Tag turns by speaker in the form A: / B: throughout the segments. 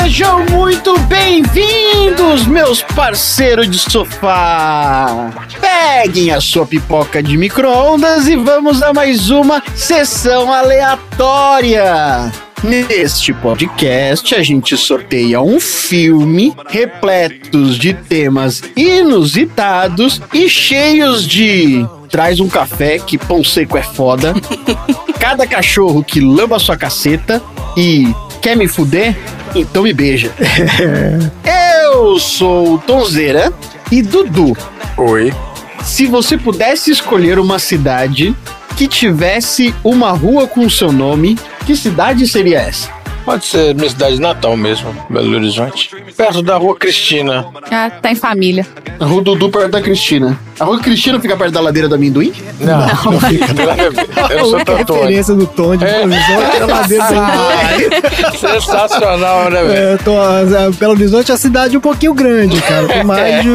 A: Sejam muito bem-vindos, meus parceiros de sofá! Peguem a sua pipoca de micro-ondas e vamos a mais uma sessão aleatória! Neste podcast, a gente sorteia um filme repletos de temas inusitados e cheios de traz um café que pão seco é foda, cada cachorro que lamba sua caceta e quer me fuder? Então me beija. Eu sou o Tonzeira e Dudu.
B: Oi.
A: Se você pudesse escolher uma cidade que tivesse uma rua com seu nome, que cidade seria essa?
B: Pode ser minha cidade natal mesmo, Belo Horizonte. Perto da rua Cristina.
C: Ah, tá em família.
A: A rua Dudu perto da Cristina. A rua Cristina fica perto da ladeira do amendoim?
B: Não, não, fica. Eu sou
D: A
B: Antônio.
D: referência do tom de
B: É.
D: Belo Horizonte era lá dentro da
B: Sensacional, né, velho?
D: É, tô, a- Belo Horizonte é uma cidade um pouquinho grande, cara. Com mais de.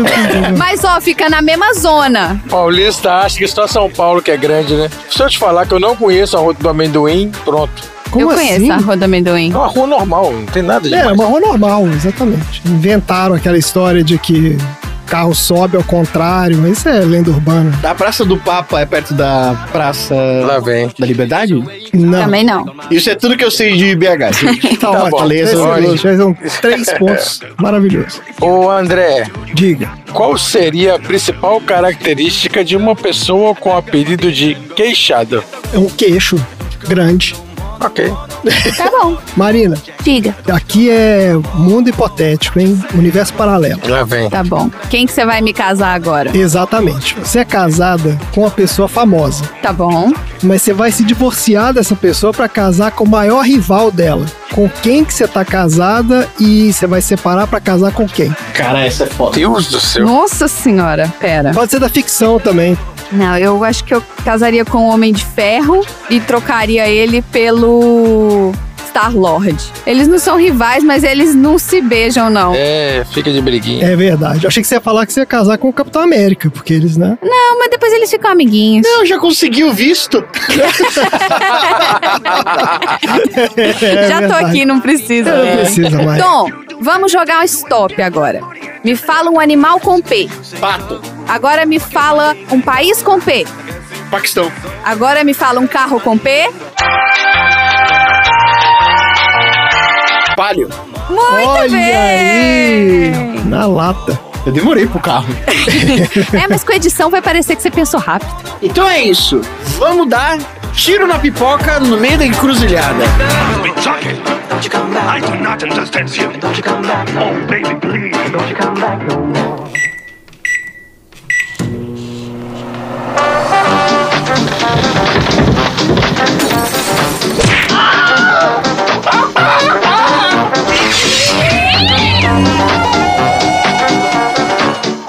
C: Mas, ó, fica na mesma zona.
B: Paulista acha que só São Paulo que é grande, né? Se eu te falar que eu não conheço a rua do amendoim, pronto.
D: Como
C: eu
D: assim?
C: conheço a Rua do Amendoim.
B: É uma rua normal, não tem nada de
D: É, uma rua normal, exatamente. Inventaram aquela história de que carro sobe ao contrário, mas isso é lenda urbana.
A: A Praça do Papa é perto da Praça
B: Lá vem.
A: da Liberdade?
D: Não.
C: Também não.
A: Isso é tudo que eu sei de BH, gente.
D: Tá,
B: Tá
D: ótimo.
B: bom.
A: Beleza,
D: Excelente. São três pontos. Maravilhoso.
B: Ô, André,
D: Diga.
B: qual seria a principal característica de uma pessoa com o apelido de queixada?
D: É um queixo grande.
B: Ok.
C: Tá bom.
D: Marina,
C: Diga.
D: aqui é mundo hipotético, hein? Universo paralelo.
B: Lá vem.
C: Tá bom. Quem que você vai me casar agora?
D: Exatamente. Você é casada com uma pessoa famosa,
C: Tá bom.
D: mas você vai se divorciar dessa pessoa pra casar com o maior rival dela. Com quem que você tá casada e você vai separar pra casar com quem?
A: Cara, essa é foda.
B: Deus do céu.
C: Nossa senhora. Pera.
D: Pode ser da ficção também.
C: Não, eu acho que eu casaria com o Homem de Ferro e trocaria ele pelo Star-Lord. Eles não são rivais, mas eles não se beijam, não.
B: É, fica de briguinha.
D: É verdade. Eu achei que você ia falar que você ia casar com o Capitão América, porque eles, né?
C: Não, mas depois eles ficam amiguinhos.
A: Não, já consegui o visto.
D: É
C: Já tô
D: verdade.
C: aqui, não precisa.
D: Não
C: né?
D: precisa mais.
C: Tom, vamos jogar um stop agora. Me fala um animal com P.
A: Pato.
C: Agora me fala um país com P.
A: Paquistão.
C: Agora me fala um carro com P.
A: Palio.
C: Muito
D: Olha
C: bem!
D: aí! Na lata.
A: Eu demorei pro carro.
C: É, mas com edição vai parecer que você pensou rápido.
A: Então é isso. Vamos dar tiro na pipoca no meio da encruzilhada.
E: Okay. Don't you come back. I do not understand you. Don't you come back. Oh, baby, please. Don't you come back no more.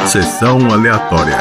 F: Sessão aleatória.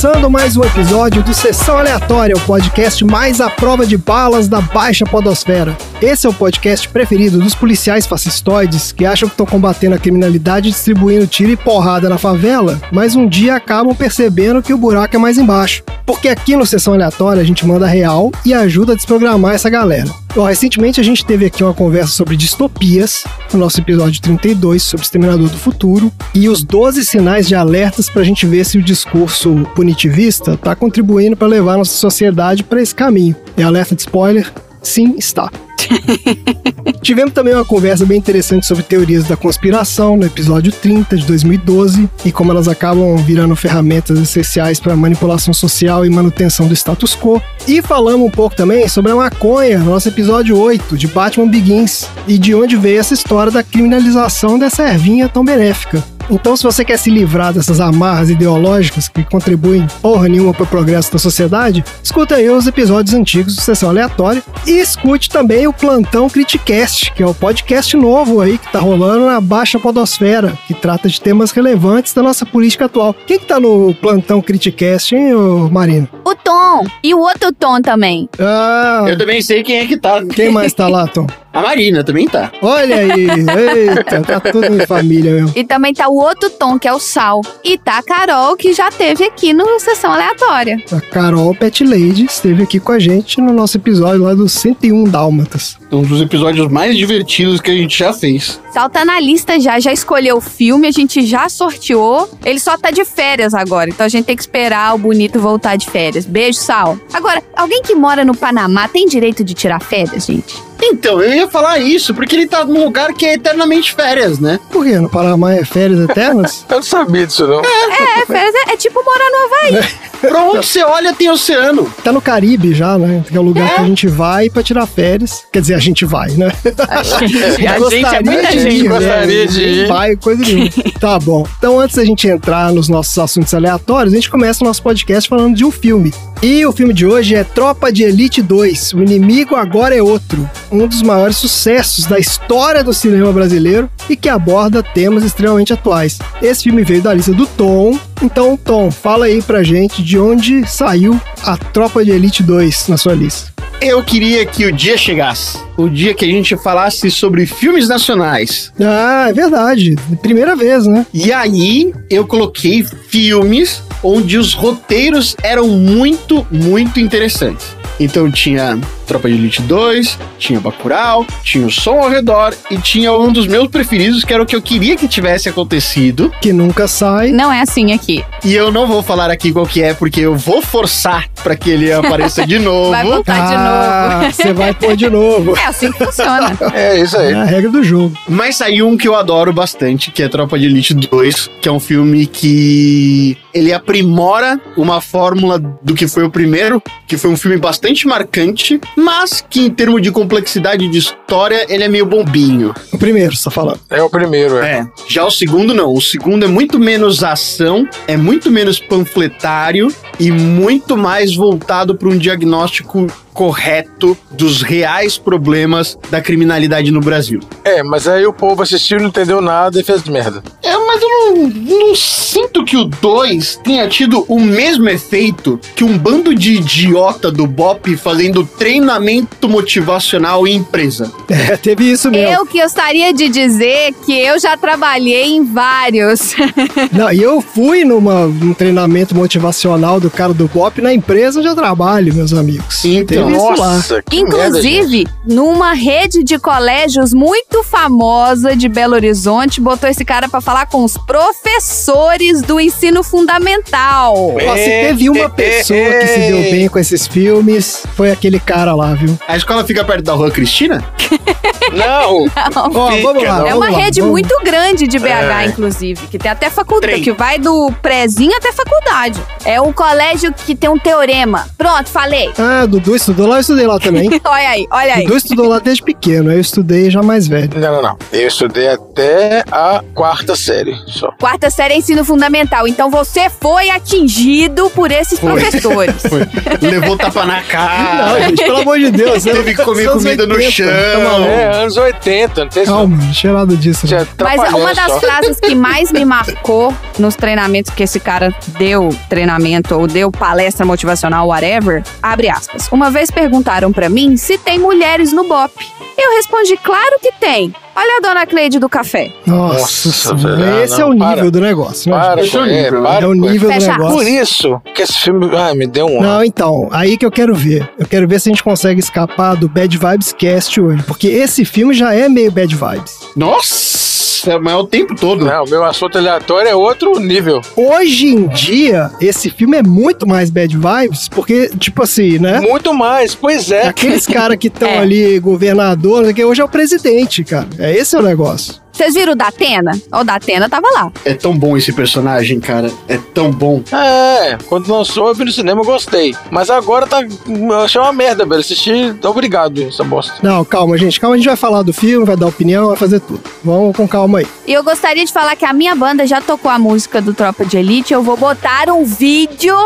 D: Começando mais um episódio do Sessão Aleatória, o podcast mais à prova de balas da baixa podosfera. Esse é o podcast preferido dos policiais fascistoides que acham que estão combatendo a criminalidade distribuindo tiro e porrada na favela, mas um dia acabam percebendo que o buraco é mais embaixo. Porque aqui no Sessão Aleatória a gente manda real e ajuda a desprogramar essa galera. Ó, recentemente a gente teve aqui uma conversa sobre distopias, no nosso episódio 32 sobre Exterminador do Futuro, e os 12 sinais de alertas pra gente ver se o discurso punitivista tá contribuindo para levar nossa sociedade para esse caminho. É alerta de spoiler? Sim, está. Tivemos também uma conversa bem interessante sobre teorias da conspiração no episódio 30 de 2012 e como elas acabam virando ferramentas essenciais para manipulação social e manutenção do status quo. E falamos um pouco também sobre a maconha no nosso episódio 8 de Batman Begins e de onde veio essa história da criminalização dessa ervinha tão benéfica. Então, se você quer se livrar dessas amarras ideológicas que contribuem porra nenhuma para o progresso da sociedade, escuta aí os episódios antigos do Sessão Aleatória e escute também o Plantão Criticast, que é o podcast novo aí que tá rolando na Baixa Podosfera, que trata de temas relevantes da nossa política atual. Quem que tá no Plantão Criticast, hein, ô Marino?
C: O Tom. E o outro Tom também.
D: Ah,
A: Eu também sei quem é que tá.
D: quem mais tá lá, Tom?
A: A Marina também tá.
D: Olha aí, eita, tá tudo em família mesmo.
C: E também tá o outro Tom, que é o Sal. E tá a Carol, que já teve aqui no Sessão Aleatória.
D: A Carol Pet Lady esteve aqui com a gente no nosso episódio lá dos 101 Dálmatas.
A: Um dos episódios mais divertidos que a gente já fez.
C: Sal tá na lista já, já escolheu o filme, a gente já sorteou. Ele só tá de férias agora, então a gente tem que esperar o bonito voltar de férias. Beijo, Sal. Agora, alguém que mora no Panamá tem direito de tirar férias, gente?
A: Então, eu ia falar isso, porque ele tá num lugar que é eternamente férias, né?
D: Por quê? No Panamá é férias eternas?
B: Eu não sabia disso, não.
C: É, férias é, é tipo morar no Havaí.
A: Pra onde você olha tem oceano.
D: Tá no Caribe já, né? Que é o lugar que a gente vai pra tirar férias. Quer dizer, a gente vai, né?
C: A gente, a gente é muita
D: de
C: gente.
D: ir, né?
B: gostaria de ir.
D: Vai, coisa nenhuma. tá bom. Então, antes da gente entrar nos nossos assuntos aleatórios, a gente começa o nosso podcast falando de um filme. E o filme de hoje é Tropa de Elite 2. O inimigo agora é outro. Um dos maiores sucessos da história do cinema brasileiro e que aborda temas extremamente atuais. Esse filme veio da lista do Tom. Então, Tom, fala aí pra gente de onde saiu a Tropa de Elite 2 na sua lista.
A: Eu queria que o dia chegasse. O dia que a gente falasse sobre filmes nacionais.
D: Ah, é verdade. Primeira vez, né?
A: E aí eu coloquei filmes onde os roteiros eram muito, muito interessantes. Então tinha Tropa de Elite 2, tinha Bacurau, tinha o Som ao Redor e tinha um dos meus preferidos, que era o que eu queria que tivesse acontecido.
D: Que nunca sai.
C: Não é assim aqui.
A: E eu não vou falar aqui qual que é, porque eu vou forçar pra que ele apareça de novo.
C: Vai botar de
D: Ah,
C: novo.
D: você vai pôr de novo.
C: É assim que funciona.
B: É isso
D: É
B: aí.
D: a regra do jogo.
A: Mas saiu um que eu adoro bastante, que é Tropa de Elite 2, que é um filme que ele aprimora uma fórmula do que foi o primeiro, que foi um filme bastante marcante, mas que em termos de complexidade de história, ele é meio bobinho.
D: O primeiro, você tá falando.
B: É o primeiro, é.
A: É. Já o segundo não. O segundo é muito menos ação, é muito menos panfletário e muito mais voltado para um diagnóstico correto dos reais problemas da criminalidade no Brasil.
B: É, mas aí o povo assistiu, não entendeu nada e fez merda.
A: É, mas eu não, não sinto que o 2 tenha tido o mesmo efeito que um bando de idiota do BOP fazendo treinamento motivacional em empresa.
D: É, teve isso mesmo.
C: Eu que gostaria de dizer que eu já trabalhei em vários.
D: Não, e eu fui numa, num treinamento motivacional do cara do BOP na empresa onde eu trabalho, meus amigos.
A: Então,
D: isso lá.
B: Nossa, que merda.
C: Inclusive, numa rede de colégios muito famosa de Belo Horizonte, botou esse cara pra falar com os professores do ensino fundamental.
D: Ó, se teve uma pessoa que se deu bem com esses filmes, foi aquele cara lá, viu?
A: A escola fica perto da rua Cristina?
B: Não!
D: Ó, vamos lá.
B: não.
C: É
D: vamos
C: uma
D: lá,
C: rede
D: vamos-
C: muito grande de BH,
B: É.
C: inclusive, que tem até faculdade,
A: Trem.
C: que vai do prezinho até faculdade. É um colégio que tem um teorema. Pronto, falei.
D: Ah, Dudu estudou lá, eu estudei lá também.
C: olha aí, olha aí.
D: Dudu estudou lá desde pequeno, eu estudei já mais velho.
B: Não, não, não. Eu estudei até a quarta série só.
C: Quarta série é ensino fundamental. Então você foi atingido por esses professores.
A: Foi. Levou tapa na
D: Não,
A: cara.
D: gente, pelo amor de Deus.
A: Ah, Teve que comer comida no
D: 80,
A: chão.
D: Tá maluco?
B: É, anos 80, não tem.
D: Calma, não tinha nada disso. Né?
C: Mas uma das
B: só.
C: frases que mais me marcou nos treinamentos que esse cara deu treinamento ou deu palestra motivacional, whatever, abre aspas. Uma vez perguntaram pra mim se tem mulheres no BOP. Eu respondi, claro que tem. Olha a dona Cleide do café.
D: Nossa,
B: Nossa, velho,
D: esse
B: não,
D: é o
B: para.
D: nível do negócio, né?
B: Para
A: Esse é o nível,
B: para
D: É o nível do negócio.
B: Por isso que esse filme ai, me deu um.
D: Não, então, aí que eu quero ver. Eu quero ver se a gente consegue escapar do Bad Vibes Cast hoje. Porque esse filme já é meio Bad Vibes.
A: Nossa, mas é o tempo todo.
B: Não, o meu assunto aleatório é outro nível.
D: Hoje em dia, esse filme é muito mais Bad Vibes, porque, tipo assim, né?
B: Muito mais, pois é.
D: Aqueles caras que estão
C: É.
D: ali, governador, que, hoje é o presidente, cara. É esse é o negócio.
C: Vocês viram o Datena? O Datena tava lá.
A: É tão bom esse personagem, cara. É tão bom.
B: É, quando lançou eu vi no cinema eu gostei. Mas agora tá. Eu achei uma merda, velho. Assisti, obrigado, essa bosta.
D: Não, calma, gente. Calma, a gente vai falar do filme, vai dar opinião, vai fazer tudo. Vamos com calma aí.
C: E eu gostaria de falar que a minha banda já tocou a música do Tropa de Elite. Eu vou botar um vídeo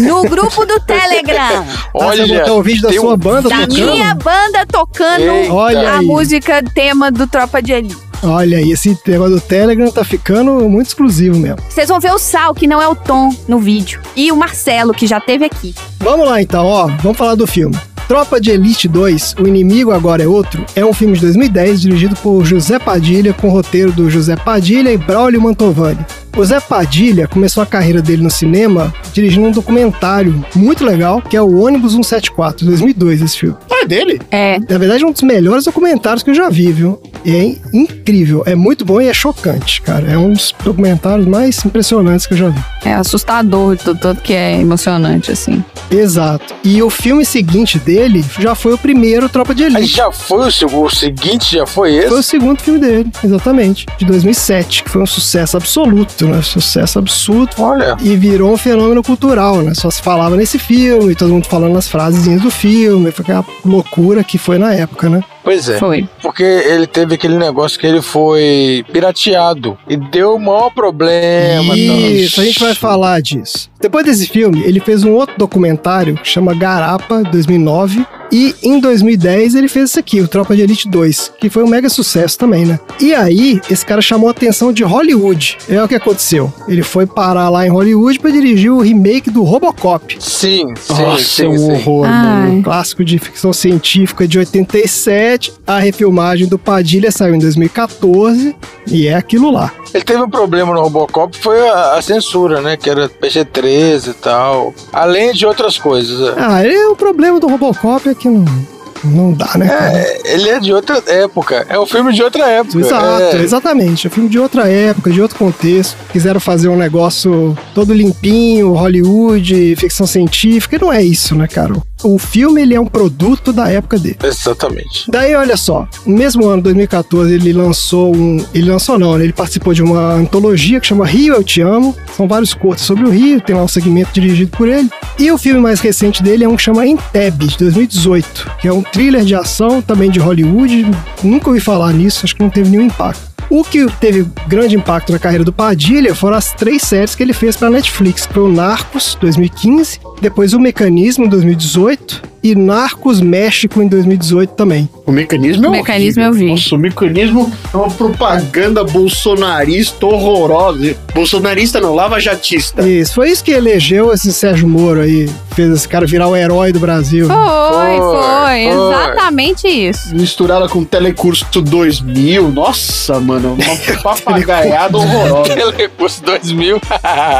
C: no grupo do Telegram.
D: Ah,
B: Olha,
D: você botou o vídeo da sua
B: um-
D: banda
C: da
D: tocando?
C: minha banda tocando
B: Eita.
C: A música tema do Tropa de Elite.
D: Olha aí, esse negócio do Telegram tá ficando muito exclusivo mesmo.
C: Vocês vão ver o Sal, que não é o Tom, no vídeo. E o Marcelo, que já teve aqui.
D: Vamos lá então, ó, vamos falar do filme. Tropa de Elite 2, O Inimigo Agora é Outro, é um filme de 2010 dirigido por José Padilha, com roteiro do José Padilha e Braulio Mantovani. O Zé Padilha começou a carreira dele no cinema dirigindo um documentário muito legal, que é o Ônibus 174, 2002 esse filme.
A: Ah, é dele?
C: É,
D: Na verdade, é um dos melhores documentários que eu já vi, viu? E é incrível, é muito bom e é chocante, cara. É um dos documentários mais impressionantes que eu já vi.
C: é assustador, tudo, tanto que é emocionante, assim.
D: Exato. E o filme seguinte dele já foi o primeiro Tropa de
B: Aí
D: Elite.
B: já foi o, seg- o seguinte, já foi esse?
D: Foi o segundo filme dele, exatamente, de 2007, que foi um sucesso absoluto, né? Sucesso absurdo.
B: Olha,
D: E virou um fenômeno cultural, né? Só se falava nesse filme, todo mundo falando as frasezinhas do filme, foi aquela loucura que foi na época, né?
B: pois é.
C: Foi.
B: Porque ele teve aquele negócio que ele foi pirateado e deu o maior problema.
D: Isso, a gente vai falar disso. Depois desse filme, ele fez um outro documentário que chama Garapa, 2009. E em 2010 ele fez esse aqui, o Tropa de Elite 2, que foi um mega sucesso também, né? E aí, esse cara chamou a atenção de Hollywood. É o que aconteceu. Ele foi parar lá em Hollywood para dirigir o remake do Robocop.
B: Sim, sim,
A: Nossa,
B: sim,
A: é um horror, mano.
D: Um clássico de ficção científica de 87. A refilmagem do Padilha saiu em 2014 e é aquilo lá.
B: Ele teve um problema no Robocop, foi a, a censura, né? Que era PG-13 e tal. Além de outras coisas. é.
D: Ah, é o problema do Robocop é que não, não dá, né? cara?
B: É, ele é de outra época. É um filme de outra época.
D: Exato,
B: é.
D: exatamente. É filme de outra época, de outro contexto. Quiseram fazer um negócio todo limpinho, Hollywood, ficção científica. E não é isso, né, cara? O filme, ele é um produto da época dele.
B: Exatamente.
D: Daí, olha só, no mesmo ano, 2014, ele lançou um. Ele lançou, não, né? Ele participou de uma antologia que chama Rio Eu Te Amo. São vários curtos sobre o Rio, tem lá um segmento dirigido por ele. E o filme mais recente dele é um que chama Entebbe, de 2018, que é um thriller de ação também de Hollywood. Nunca ouvi falar nisso, acho que não teve nenhum impacto. O que teve grande impacto na carreira do Padilha foram as três séries que ele fez para Netflix. Foi o Narcos, 2015, depois o Mecanismo, 2018, e Narcos México, em 2018 também.
A: O mecanismo é
C: O mecanismo
A: horrível.
C: eu vi.
A: Nossa, o mecanismo é uma propaganda bolsonarista horrorosa. Bolsonarista não, lava-jatista.
D: Isso, foi isso que elegeu esse Sérgio Moro aí, fez esse cara virar o herói do Brasil.
C: Foi,
B: Foi,
C: foi.
B: foi.
C: Exatamente isso.
A: Misturada com Telecurso 2000. Nossa, mano, uma papagaiada horrorosa.
B: Telecurso 2000.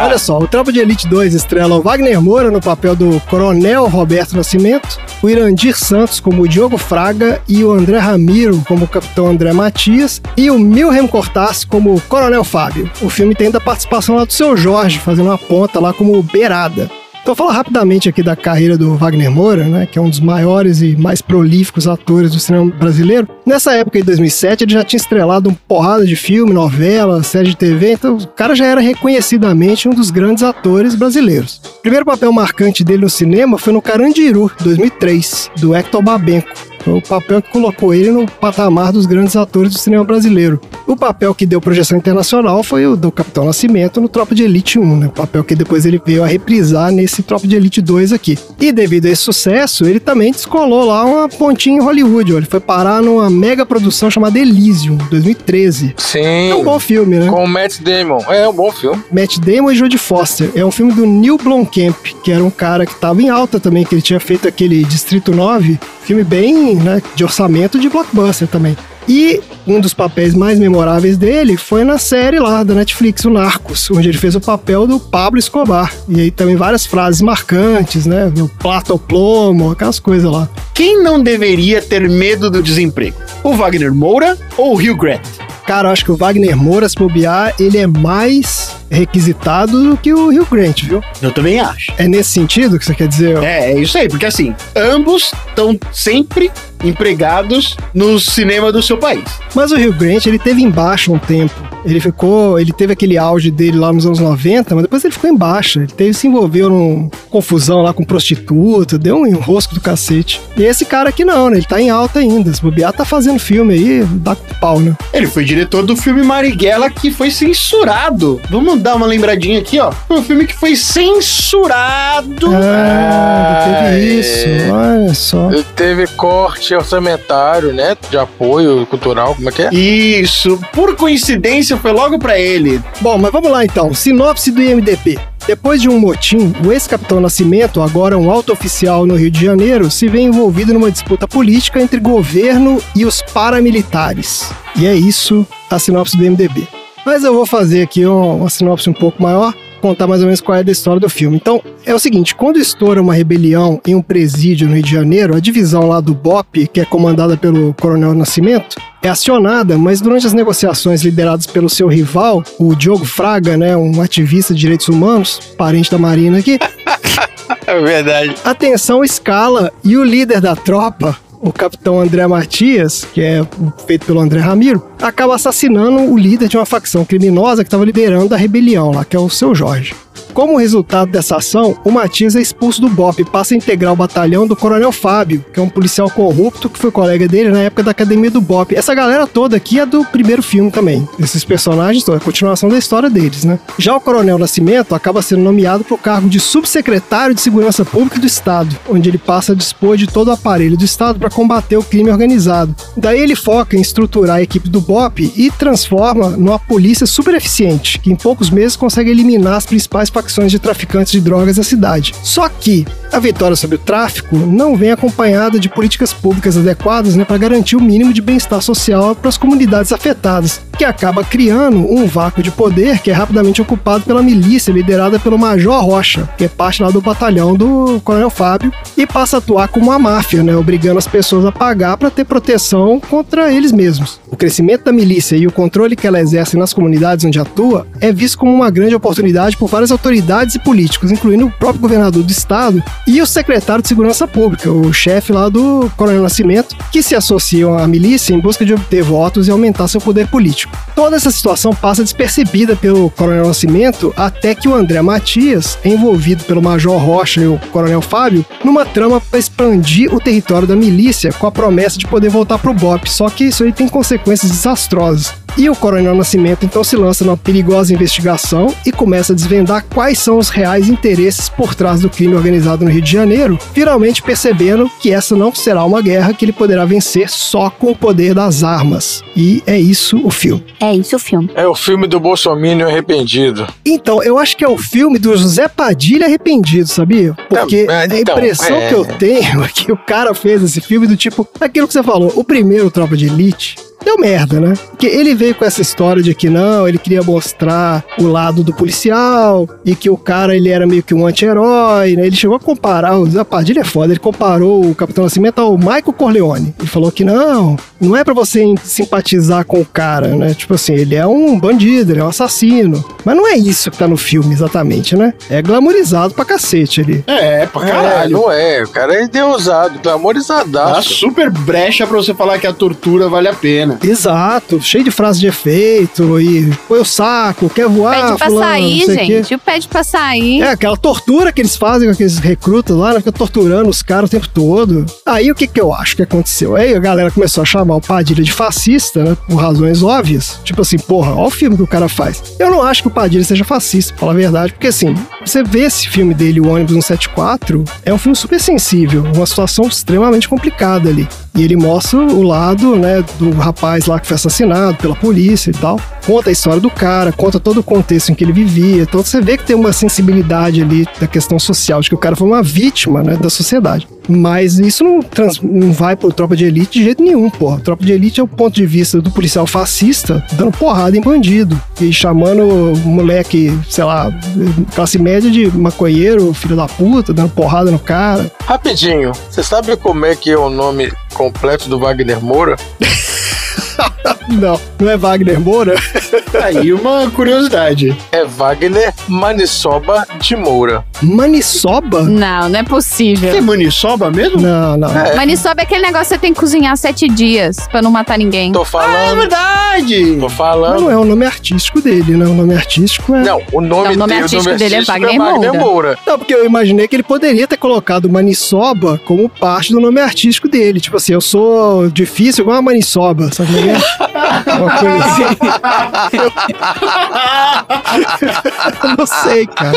D: Olha só, o Tropa de Elite 2 estrela o Wagner Moura no papel do Coronel Roberto Nascimento, o Irandir Santos como o Diogo Fraga e o André Ramiro como o Capitão André Matias e o Milhem Cortaz como o Coronel Fábio. O filme tem ainda a participação lá do seu Jorge, fazendo uma ponta lá como Beirada. Então, falar rapidamente aqui da carreira do Wagner Moura, né, que é um dos maiores e mais prolíficos atores do cinema brasileiro. Nessa época, de 2007, ele já tinha estrelado um porrada de filme, novela, série de TV, então o cara já era reconhecidamente um dos grandes atores brasileiros. O primeiro papel marcante dele no cinema foi no Carandiru, 2003, do Hector Babenco. Foi o papel que colocou ele no patamar dos grandes atores do cinema brasileiro. O papel que deu projeção internacional foi o do Capitão Nascimento no Tropa de Elite 1, né? O papel que depois ele veio a reprisar nesse Tropa de Elite 2 aqui. E devido a esse sucesso, ele também descolou lá uma pontinha em Hollywood. ó. Ele foi parar numa mega produção chamada Elysium, 2013.
B: Sim.
D: É um bom filme, né?
B: Com o Matt Damon. É um bom filme.
D: Matt Damon e Jodie Foster. É um filme do Neil Blomkamp, que era um cara que estava em alta também, que ele tinha feito aquele Distrito 9, filme bem, né, de orçamento de blockbuster também. E um dos papéis mais memoráveis dele foi na série lá da Netflix, o Narcos, onde ele fez o papel do Pablo Escobar. E aí também várias frases marcantes, né? O plato ao plomo, aquelas coisas lá.
A: Quem não deveria ter medo do desemprego? O Wagner Moura ou o Hugh Grant?
D: Cara, eu acho que o Wagner Moura, se bobear, ele é mais requisitado do que o Rio Grant, viu?
A: Eu também acho.
D: É nesse sentido que você quer dizer?
A: É, é isso aí, porque assim, ambos estão sempre empregados no cinema do seu país.
D: Mas o Rio Grant, ele teve embaixo um tempo. Ele ficou, ele teve aquele auge dele lá nos anos 90, mas depois ele ficou em baixa. Ele teve, se envolveu numa confusão lá com prostituta, deu um enrosco do cacete. E esse cara aqui não, né? Ele tá em alta ainda. Se bobear, tá fazendo filme aí, dá com pau, né?
A: Ele foi diretor do filme Marighella que foi censurado. Vamos dar uma lembradinha aqui, ó. Foi um filme que foi censurado.
D: Ah, teve
B: Ah,
D: isso.
B: é.
D: Olha só.
B: Ele teve corte orçamentário, né? De apoio cultural, como é que é?
A: Isso, por coincidência, foi logo pra ele.
D: Bom, mas vamos lá então. Sinopse do IMDB. Depois de um motim, o ex-capitão Nascimento, agora um alto oficial no Rio de Janeiro, se vê envolvido numa disputa política entre governo e os paramilitares. E é isso a sinopse do IMDB. Mas eu vou fazer aqui um- uma sinopse um pouco maior, contar mais ou menos qual é a história do filme. Então, é o seguinte, quando estoura uma rebelião em um presídio no Rio de Janeiro, a divisão lá do BOP, que é comandada pelo Coronel Nascimento, é acionada, mas durante as negociações lideradas pelo seu rival, o Diogo Fraga, né, um ativista de direitos humanos, parente da Marina aqui,
B: É verdade.
D: a tensão escala e o líder da tropa, o capitão André Matias, que é feito pelo André Ramiro, acaba assassinando o líder de uma facção criminosa que estava liderando a rebelião lá, que é o seu Jorge. Como resultado dessa ação, o Matias é expulso do BOP e passa a integrar o batalhão do Coronel Fábio, que é um policial corrupto que foi colega dele na época da academia do BOP. Essa galera toda aqui é do primeiro filme também. Esses personagens, toda a continuação da história deles, né? Já o Coronel Nascimento acaba sendo nomeado para o cargo de subsecretário de Segurança Pública do Estado, onde ele passa a dispor de todo o aparelho do Estado para combater o crime organizado. Daí ele foca em estruturar a equipe do BOP e transforma numa polícia super eficiente, que em poucos meses consegue eliminar as principais de traficantes de drogas da cidade. Só que a vitória sobre o tráfico não vem acompanhada de políticas públicas adequadas né, para garantir o mínimo de bem-estar social para as comunidades afetadas, que acaba criando um vácuo de poder que é rapidamente ocupado pela milícia liderada pelo Major Rocha, que é parte lá do batalhão do Coronel Fábio, e passa a atuar como uma máfia, né, obrigando as pessoas a pagar para ter proteção contra eles mesmos. O crescimento da milícia e o controle que ela exerce nas comunidades onde atua é visto como uma grande oportunidade por várias autoridades e políticos, incluindo o próprio governador do estado e o secretário de Segurança Pública, o chefe lá do Coronel Nascimento, que se associam à milícia em busca de obter votos e aumentar seu poder político. Toda essa situação passa despercebida pelo Coronel Nascimento até que o André Matias é envolvido pelo Major Rocha e o Coronel Fábio numa trama para expandir o território da milícia com a promessa de poder voltar pro BOP. Só que isso aí tem consequências desastrosas. E o Coronel Nascimento então se lança numa perigosa investigação e começa a desvendar quais são os reais interesses por trás do crime organizado no Rio de Janeiro, finalmente percebendo que essa não será uma guerra que ele poderá vencer só com o poder das armas. E é isso o filme.
C: É isso o filme.
B: É o filme do Bolsonaro arrependido.
D: Então, eu acho que é o filme do José Padilha arrependido, sabia? Porque a
B: então,
D: impressão
B: é.
D: que eu tenho é que o cara fez esse filme do tipo, aquilo que você falou, o primeiro Tropa de Elite. Deu merda, né? Porque ele veio com essa história de que não, ele queria mostrar o lado do policial e que o cara ele era meio que um anti-herói, né? Ele chegou a comparar, o Zé Padilha é foda, ele comparou o Capitão Nascimento ao Michael Corleone. Ele falou que não, não é pra você simpatizar com o cara, né? Tipo assim, ele é um bandido, ele é um assassino. Mas não é isso que tá no filme exatamente, né? É glamorizado pra cacete ali.
A: É, pra
B: É,
A: caralho.
B: não é. O cara é endeusado,
A: Dá
B: glamorizadaço.
A: super brecha pra você falar que a tortura vale a pena.
D: Exato, cheio de frases de efeito e põe o saco, quer voar,
C: pede pra
D: fulano,
C: sair,
D: não sei o quê.
C: gente. Pede pra sair.
D: É, aquela tortura que eles fazem com aqueles recrutas lá, né? Fica torturando os caras o tempo todo. Aí o que que eu acho que aconteceu? Aí a galera começou a chamar o Padilha de fascista, né? Por razões óbvias. Tipo assim, porra, olha o filme que o cara faz. Eu não acho que o Padilha seja fascista, pra falar a verdade, porque assim, você vê esse filme dele, o ônibus 174, é um filme super sensível, uma situação extremamente complicada ali. E ele mostra o lado, né, do rapaz lá que foi assassinado pela polícia e tal. Conta a história do cara, conta todo o contexto em que ele vivia. Então você vê que tem uma sensibilidade ali da questão social, de que o cara foi uma vítima, né, da sociedade. Mas isso não, trans- não vai pro Tropa de Elite de jeito nenhum, porra. Tropa de Elite é o ponto de vista do policial fascista dando porrada em bandido. E chamando o moleque, sei lá, classe média de maconheiro, filho da puta, dando porrada no cara.
B: Rapidinho, você sabe como é que é o nome completo do Wagner Moura?
D: Não, não é Wagner Moura?
A: Aí uma curiosidade.
B: É Wagner Manisoba de Moura.
D: Manisoba?
C: Não, não é
A: É
C: possível.
A: maniçoba mesmo?
D: Não, não.
B: É.
C: Maniçoba é aquele negócio que você tem que cozinhar sete dias pra não matar ninguém.
B: Tô
A: É
B: falando,
A: verdade!
B: tô falando.
D: não é o nome artístico dele, né? O nome artístico é.
B: Não, o nome,
C: Não, o nome
B: dele,
C: artístico dele é Wagner
B: Wagner
C: Moura.
B: Moura.
D: Não, porque eu imaginei que ele poderia ter colocado Manisoba como parte do nome artístico dele. Tipo assim, eu sou difícil igual a Manisoba, sabe Uma coisa assim. Eu não sei, cara.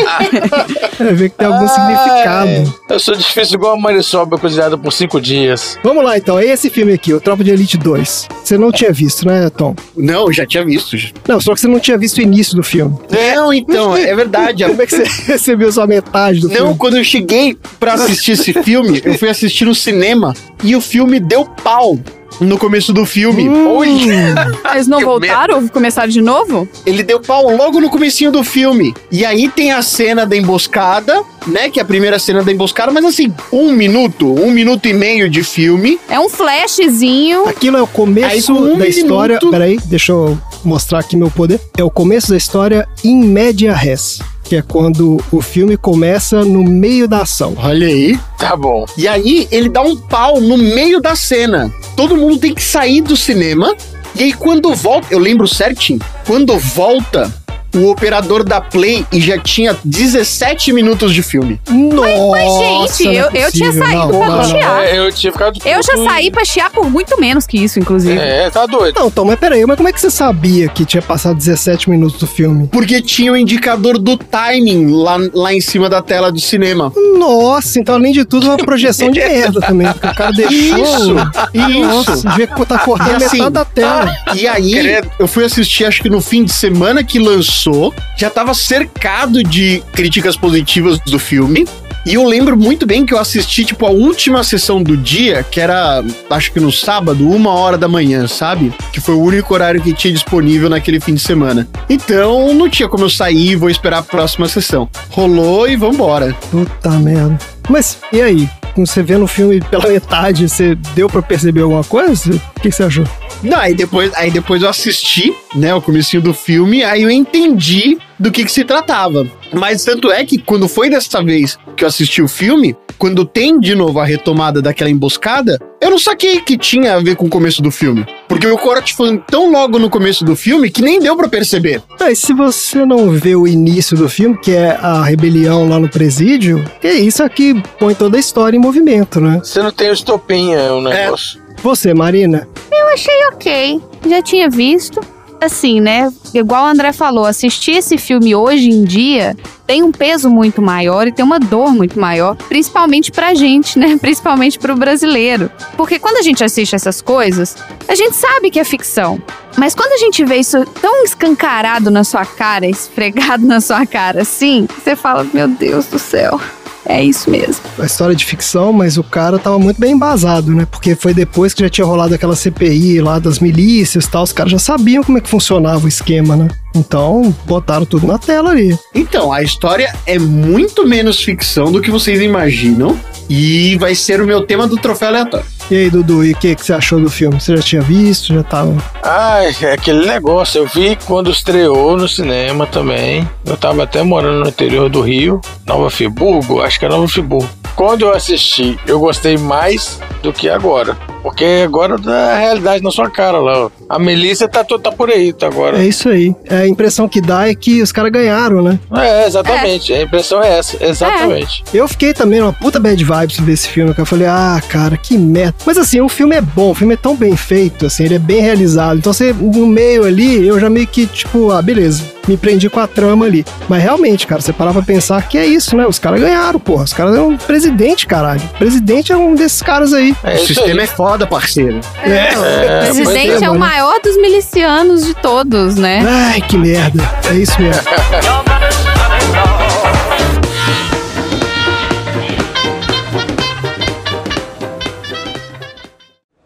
D: É ver que tem algum significado.
B: Eu sou difícil igual a Manisoba cozinhada por cinco dias.
D: Vamos lá, então. É esse filme aqui, o Tropa de Elite 2. Você não tinha visto, né, Tom?
A: Não, já tinha visto.
D: Não, só que você não tinha visto o início do filme.
A: Não, então, é verdade.
D: Como é que você recebeu só metade do
A: Não,
D: filme?
A: quando eu cheguei pra assistir esse filme, eu fui assistir no cinema e o filme deu pau no começo do filme.
B: Oi!
C: Eles não voltaram? Começaram de novo?
A: Ele deu pau logo no comecinho do filme. E aí tem a cena da emboscada, né? Que é a primeira cena da emboscada, mas assim, um minuto, um minuto e meio de filme.
C: É um flashzinho.
D: Aquilo é o
A: Aí,
D: começo
A: com um
D: da história.
A: minuto-
D: Peraí, deixa eu mostrar aqui meu poder. É o começo da história in media res. Que é quando o filme começa no meio da ação.
A: Olha aí.
B: Tá bom.
A: E aí ele dá um pau no meio da cena. Todo mundo tem que sair do cinema. E aí quando volta, eu lembro certinho, quando volta o operador da Play e já tinha 17 minutos de filme.
D: Nossa,
C: gente,
D: não é
C: eu- eu tinha saído
D: não,
C: pra
D: não,
C: chiar.
B: É, eu tinha ficado.
C: Eu já saí pra chiar por muito menos que isso, inclusive.
B: É, tá doido.
D: Não, Tom, mas peraí, mas como é que você sabia que tinha passado 17 minutos do filme?
A: Porque tinha o indicador do timing lá, lá em cima da tela do cinema.
D: Nossa, então além de tudo, é uma projeção de merda também. Porque o cara deixou.
A: Isso,
D: Nossa,
A: isso.
D: devia estar cortando
A: E assim,
D: metade da tela.
A: E aí, eu fui assistir, acho que no fim de semana que lançou, já tava cercado de críticas positivas do filme. E eu lembro muito bem que eu assisti, tipo, a última sessão do dia, que era, acho que no sábado, uma hora da manhã, sabe? Que foi o único horário que tinha disponível naquele fim de semana. Então, não tinha como eu sair e vou esperar a próxima sessão. Rolou e vambora.
D: Puta merda. Mas, e aí? Você vê no filme pela metade, você deu pra perceber alguma coisa? O que você achou?
A: Não, aí depois, aí depois eu assisti, né, o comecinho do filme, aí eu entendi do que, que se tratava. Mas tanto é que quando foi dessa vez que eu assisti o filme, quando tem de novo a retomada daquela emboscada, eu não saquei que tinha a ver com o começo do filme. Porque o corte foi tão logo no começo do filme que nem deu pra perceber.
D: Mas se você não vê o início do filme, que é a rebelião lá no presídio, é isso aqui põe toda a história em movimento, né?
B: Você não tem o estopim, é um negócio.
D: Você, Marina,
C: Eu achei ok. Já tinha visto. Assim, né? Igual o André falou, assistir esse filme hoje em dia tem um peso muito maior e tem uma dor muito maior, principalmente pra gente, né? Principalmente pro brasileiro. Porque quando a gente assiste essas coisas, a gente sabe que é ficção. Mas quando a gente vê isso tão escancarado na sua cara, esfregado na sua cara assim, você fala: Meu Deus do céu, é isso mesmo.
D: a história de ficção, mas o cara tava muito bem embasado, né? Porque foi depois que já tinha rolado aquela CPI lá das milícias e tal, os caras já sabiam como é que funcionava o esquema, né? Então, botaram tudo na tela ali.
A: Então, a história é muito menos ficção do que vocês imaginam. E vai ser o meu tema do troféu aleatório.
D: E aí, Dudu, e o que, que você achou do filme? Você já tinha visto? Já tava.
B: Ah, é aquele negócio. Eu vi quando estreou no cinema também. Eu tava até morando no interior do Rio, Nova Friburgo, acho que é Nova Friburgo. Quando eu assisti, eu gostei mais do que agora. Porque agora a realidade na sua cara lá. ó. A milícia tá, tá por aí, tá agora.
D: É isso aí. É, A impressão que dá é que os caras ganharam, né?
B: É, exatamente. A impressão é essa, exatamente.
D: Eu fiquei também numa puta bad vibes desse filme, que eu falei, ah, cara, que merda. Mas assim, o filme é bom, o filme é tão bem feito, assim, ele é bem realizado. Então você, no meio ali, eu já meio que, tipo, ah, beleza, me prendi com a trama ali. Mas realmente, cara, você parava pra pensar que é isso, né? Os caras ganharam, porra. Os caras eram um presidente, caralho. O presidente é um desses caras aí.
B: É,
A: o sistema
B: aí.
A: é foda, parceiro.
B: É,
C: O
B: pois
C: presidente é o
D: né?
C: Maior dos milicianos de todos, né?
D: Ai, que merda. É isso mesmo.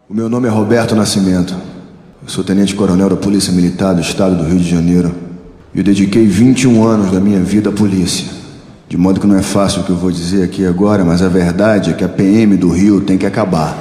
G: O meu nome é Roberto Nascimento. Eu sou tenente-coronel da Polícia Militar do Estado do Rio de Janeiro. E eu dediquei 21 anos da minha vida à polícia. De modo que não é fácil o que eu vou dizer aqui agora, mas a verdade é que a PM do Rio tem que acabar.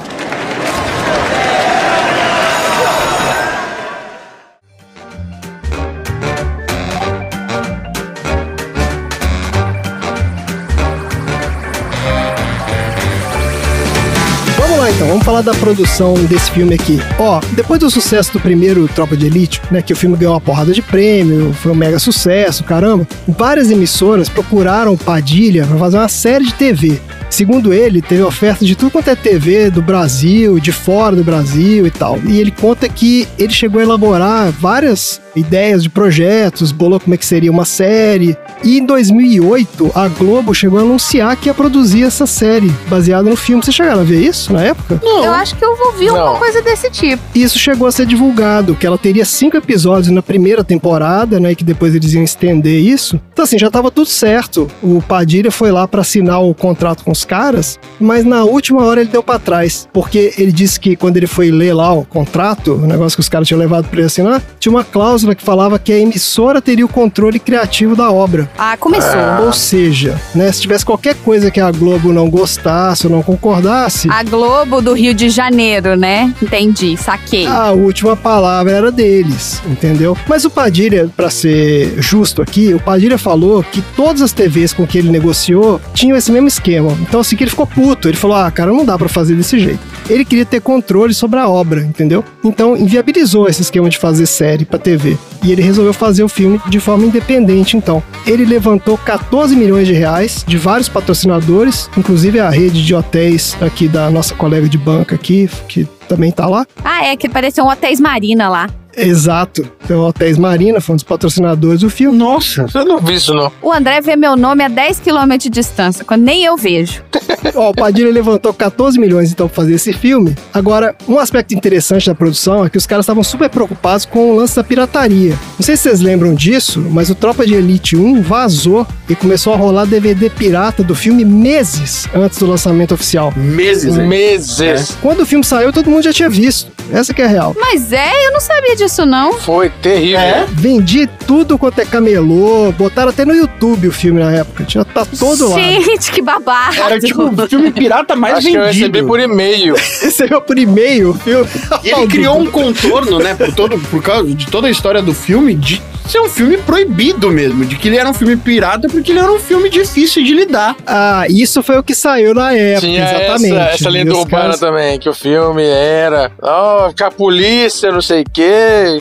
D: Falar da produção desse filme aqui. Ó, depois do sucesso do primeiro Tropa de Elite, né, que o filme ganhou uma porrada de prêmio, foi um mega sucesso, caramba, várias emissoras procuraram Padilha para fazer uma série de TV. Segundo ele, teve oferta de tudo quanto é TV do Brasil, de fora do Brasil e tal. E ele conta que ele chegou a elaborar várias ideias de projetos, bolou como é que seria uma série. E em 2008, a Globo chegou a anunciar que ia produzir essa série baseada no filme. Vocês chegaram a ver isso na época?
C: Eu acho que eu ouvi
B: Não.
C: alguma coisa desse tipo.
D: Isso chegou a ser divulgado, que ela teria cinco episódios na primeira temporada, né? Que depois eles iam estender isso. Então, assim, já tava tudo certo. O Padilha foi lá pra assinar o contrato com caras, mas na última hora ele deu pra trás. Porque ele disse que quando ele foi ler lá o contrato, o negócio que os caras tinham levado pra ele assinar, tinha uma cláusula que falava que a emissora teria o controle criativo da obra.
C: Ah, começou.
D: Ou seja, né, se tivesse qualquer coisa que a Globo não gostasse ou não concordasse,
C: A Globo do Rio de Janeiro, né? Entendi, saquei.
D: a última palavra era deles, entendeu? Mas o Padilha, pra ser justo aqui, o Padilha falou que todas as TVs com que ele negociou tinham esse mesmo esquema. Então assim que ele ficou puto, ele falou: "Ah, cara, não dá pra fazer desse jeito". Ele queria ter controle sobre a obra, entendeu? Então inviabilizou esse esquema de fazer série pra TV. E ele resolveu fazer o filme de forma independente, então. Ele levantou 14 milhões de reais de vários patrocinadores, inclusive a rede de hotéis aqui da nossa colega de banca aqui, que também tá lá.
C: Ah, é, que pareceu um Hotéis Marina lá.
D: Exato. Então, Hotéis Marina foi um dos patrocinadores do filme.
A: Nossa.
B: Eu não vi isso, não.
C: O André vê meu nome a 10 km de distância, quando nem eu vejo.
D: Ó, o Padilha levantou 14 milhões então pra fazer esse filme. Agora, um aspecto interessante da produção é que os caras estavam super preocupados com o lance da pirataria. Não sei se vocês lembram disso, mas o Tropa de Elite 1 vazou e começou a rolar DVD pirata do filme meses antes do lançamento oficial.
A: Meses?
B: Meses.
D: Quando o filme saiu, todo mundo já tinha visto. Essa que é a real.
C: Mas é, eu não sabia disso não.
B: Foi terrível.
A: É?
D: Vendi tudo quanto é camelô, botaram até no YouTube o filme na época. Tinha tá todo lá.
C: Gente, que babado.
A: Era tipo o filme pirata mais
B: Acho que eu recebi
A: vendido.
B: por e-mail.
D: Recebeu por e-mail o filme.
A: E ele criou um contorno, né, por, todo, por causa de toda a história do filme, de ser um filme proibido mesmo, de que ele era um filme pirata porque ele era um filme difícil de lidar.
D: Ah, isso foi o que saiu na época,
B: Tinha
D: exatamente.
B: essa, essa lenda urbana
D: caras-
B: também, que o filme era. Ó, que a polícia, não sei o quê,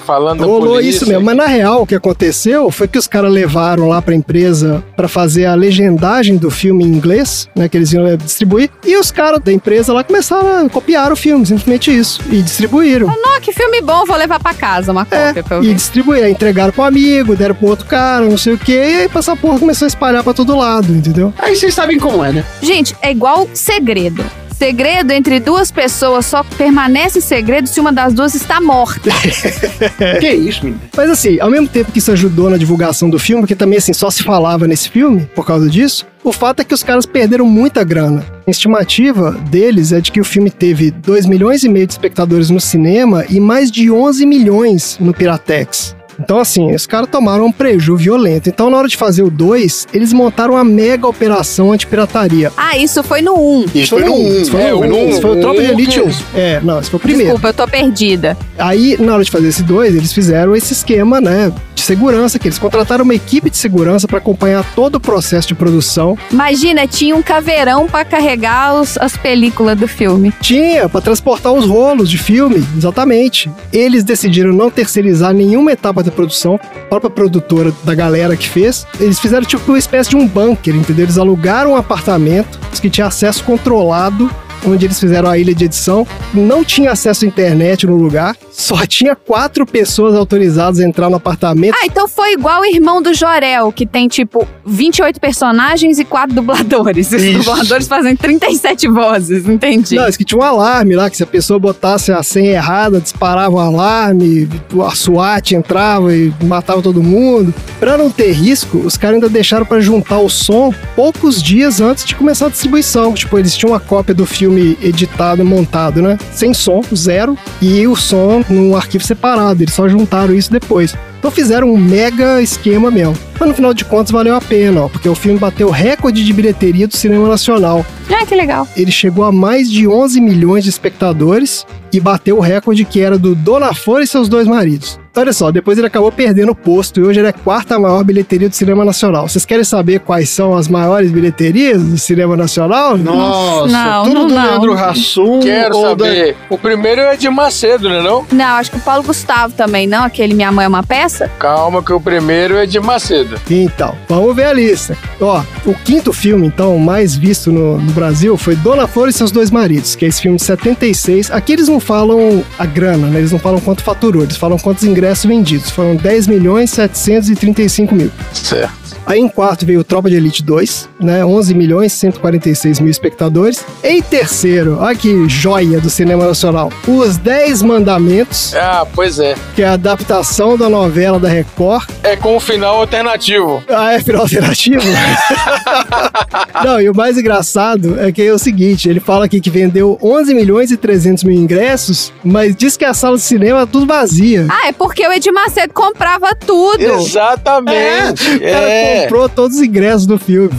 B: falando da
D: Rolou isso mesmo, mas na real o que aconteceu foi que os caras levaram lá pra empresa pra fazer a legendagem do filme em inglês, né, que eles iam distribuir, e os caras da empresa lá começaram a copiar o filme, simplesmente isso, e distribuíram.
C: Não, que filme bom, vou levar pra casa uma
D: É,
C: cópia pra eu
D: e
C: ver.
D: distribuíram, aí entregaram pro amigo, deram pro outro cara, não sei o que, e aí essa porra começou a espalhar pra todo lado, entendeu?
A: Aí vocês sabem como é, né?
C: Gente, é igual segredo. Segredo entre duas pessoas só permanece segredo se uma das duas está morta.
A: Que isso, menino?
D: Mas assim, ao mesmo tempo que isso ajudou na divulgação do filme, porque também assim, só se falava nesse filme por causa disso, o fato é que os caras perderam muita grana. A estimativa deles é de que o filme teve 2 milhões e meio de espectadores no cinema e mais de 11 milhões no Piratex. Então, assim, os caras tomaram um prejuízo violento. Então, na hora de fazer o 2, eles montaram uma mega operação anti-pirataria.
C: Ah, isso foi no 1.
A: Isso foi no 1.
D: Isso foi,
B: É,
D: no
B: o
D: um,
B: um,
D: isso foi o Tropa de
B: um
D: Elite
B: que-
D: 1. É, não, esse foi o primeiro.
C: Desculpa, eu tô perdida.
D: Aí, na hora de fazer esse dois, eles fizeram esse esquema, né, segurança, que eles contrataram uma equipe de segurança para acompanhar todo o processo de produção.
C: Imagina, tinha um caveirão pra carregar os- as películas do filme.
D: Tinha para transportar os rolos de filme, exatamente. Eles decidiram não terceirizar nenhuma etapa da produção. A própria produtora da galera que fez, eles fizeram tipo uma espécie de um bunker, entendeu? Eles alugaram um apartamento que tinha acesso controlado onde eles fizeram a ilha de edição. Não tinha acesso à internet no lugar, só tinha quatro pessoas autorizadas a entrar no apartamento.
C: Ah, então foi igual o irmão do Jorel, que tem tipo 28 personagens e quatro dubladores. Os
A: Isso.
C: dubladores fazem 37 vozes, entendi.
D: Não, isso que tinha um alarme lá, que se a pessoa botasse a senha errada, disparava o alarme, a SWAT entrava e matava todo mundo. Pra não ter risco, os caras ainda deixaram pra juntar o som poucos dias antes de começar a distribuição. Tipo, eles tinham uma cópia do filme editado e montado, né? Sem som, zero, e o som num arquivo separado. Eles só juntaram isso depois. Então fizeram um mega esquema mesmo. Mas no final de contas valeu a pena, ó, porque o filme bateu recorde de bilheteria do cinema nacional.
C: Ah, que legal.
D: Ele chegou a mais de 11 milhões de espectadores e bateu o recorde que era do Dona Flor e seus dois maridos. Olha só, depois ele acabou perdendo o posto e hoje ele é a quarta maior bilheteria do cinema nacional. Vocês querem saber quais são as maiores bilheterias do cinema nacional?
A: Nossa,
C: Não,
A: tudo
C: não,
A: do
C: não.
A: Leandro Hassum.
B: Quero
A: ou da-
B: saber. O primeiro é de Macedo, né não?
C: Não, acho que o Paulo Gustavo também, não? Aquele Minha Mãe é uma Peça?
B: Calma que o primeiro é de Macedo.
D: Então, vamos ver a lista. Ó, o quinto filme, então, mais visto no, no Brasil foi Dona Flor e seus dois maridos, que é esse filme de 76. Aqui eles não falam a grana, né? Eles não falam quanto faturou, eles falam quantos ingressos vendidos. Foram 10 milhões 735 mil.
B: Certo.
D: Aí em quarto veio o Tropa de Elite 2, né? 11 milhões 146 mil espectadores. Em terceiro, olha que joia do cinema nacional, Os 10 Mandamentos,
B: Ah, pois é.
D: que é a adaptação da novela da Record.
B: É com o final alternativo.
D: Ah, é final alternativo? Não, e o mais engraçado é que é o seguinte, ele fala aqui que vendeu 11 milhões e 300 mil ingressos, mas diz que a sala de cinema é tudo vazia.
C: Ah, é porque o Edir Macedo comprava tudo.
B: Exatamente.
D: O cara
B: É.
D: comprou todos os ingressos do filme.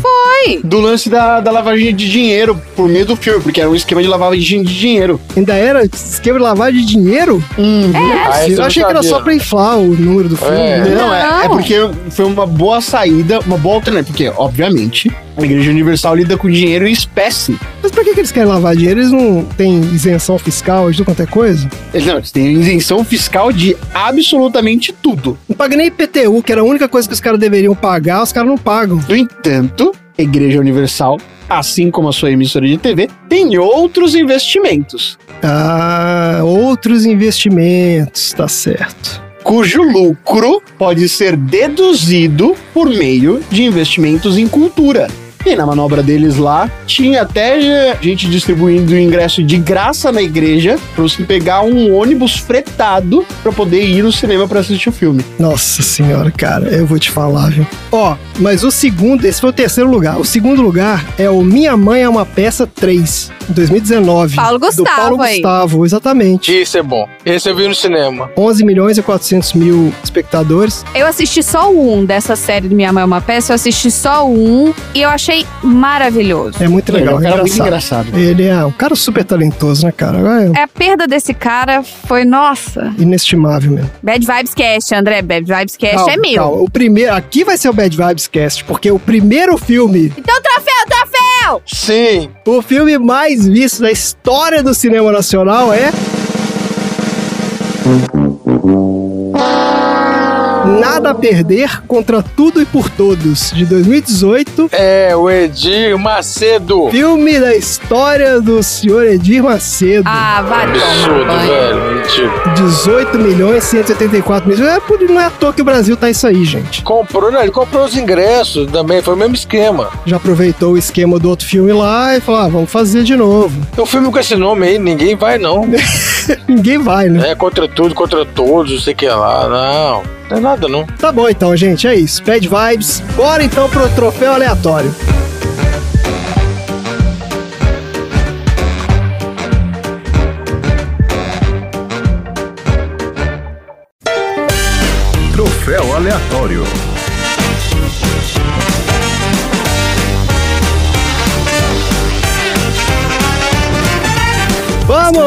A: Do lance da, da lavagem de dinheiro por meio do filme, porque era um esquema de lavagem de dinheiro.
D: Ainda era esquema de lavagem de dinheiro?
B: Ah, esse
D: Eu
B: não
D: achei que era só
B: não.
D: pra inflar o número do filme.
B: É.
D: né?
A: Não, é, é
C: Não.
A: porque foi uma boa saída, uma boa alternativa. Porque, obviamente, a Igreja Universal lida com dinheiro em espécie.
D: Mas por que, que eles querem lavar dinheiro? Eles não têm isenção fiscal de tudo quanto é coisa?
A: Eles, não, eles têm isenção fiscal de absolutamente tudo.
D: Não paga nem IPTU, que era a única coisa que os caras deveriam pagar, os caras não pagam.
A: No entanto, a Igreja Universal, assim como a sua emissora de TV, tem outros investimentos,
D: Ah, outros investimentos, tá certo.
A: Cujo lucro pode ser deduzido por meio de investimentos em cultura. E na manobra deles lá, tinha até gente distribuindo ingresso de graça na igreja pra você pegar um ônibus fretado pra poder ir no cinema pra assistir o filme.
D: Nossa senhora, cara, eu vou te falar, viu? Ó, mas o segundo, esse foi o terceiro lugar. O segundo lugar é o Minha Mãe é uma Peça 3, em 2019.
C: Paulo
D: do
C: Gustavo
D: Paulo
C: aí.
D: Gustavo, exatamente.
B: Esse é bom. Esse eu vi no cinema.
D: 11 milhões e 400 mil espectadores.
C: Eu assisti só o um dessa série do Minha Mãe é uma Peça, eu assisti só o um e eu achei maravilhoso.
D: É muito
A: Ele é
D: legal,
A: um cara muito
D: engraçado.
A: engraçado.
D: Ele é um cara super talentoso, né, cara? É
C: É, a perda desse cara foi, nossa.
D: inestimável mesmo.
C: Bad Vibes Cast, André. Bad Vibes Cast
D: Calma,
C: é meu.
D: calma. O primeiro, aqui vai ser o Bad Vibes Cast, porque o primeiro filme,
C: Então, troféu, troféu!
B: Sim.
D: o filme mais visto da história do cinema nacional é Thank you. Nada a Perder contra Tudo e por Todos, de 2018.
B: É, o Edir Macedo.
D: Filme da história do senhor Edir Macedo.
C: Ah, vai
B: Absurdo, velho. Mentira.
D: 18 milhões e 184 milhões. É, não é à toa que o Brasil tá isso aí, gente.
B: Comprou, não, ele comprou os ingressos também, foi o mesmo esquema.
D: Já aproveitou o esquema do outro filme lá e falou: ah, vamos fazer de novo.
B: O filme com esse nome aí, ninguém vai não.
D: Ninguém vai, né?
B: É contra tudo, contra todos, não sei o que lá. Não, não é nada não.
D: Tá bom então, gente, é isso. Bad vibes. Bora então pro troféu aleatório.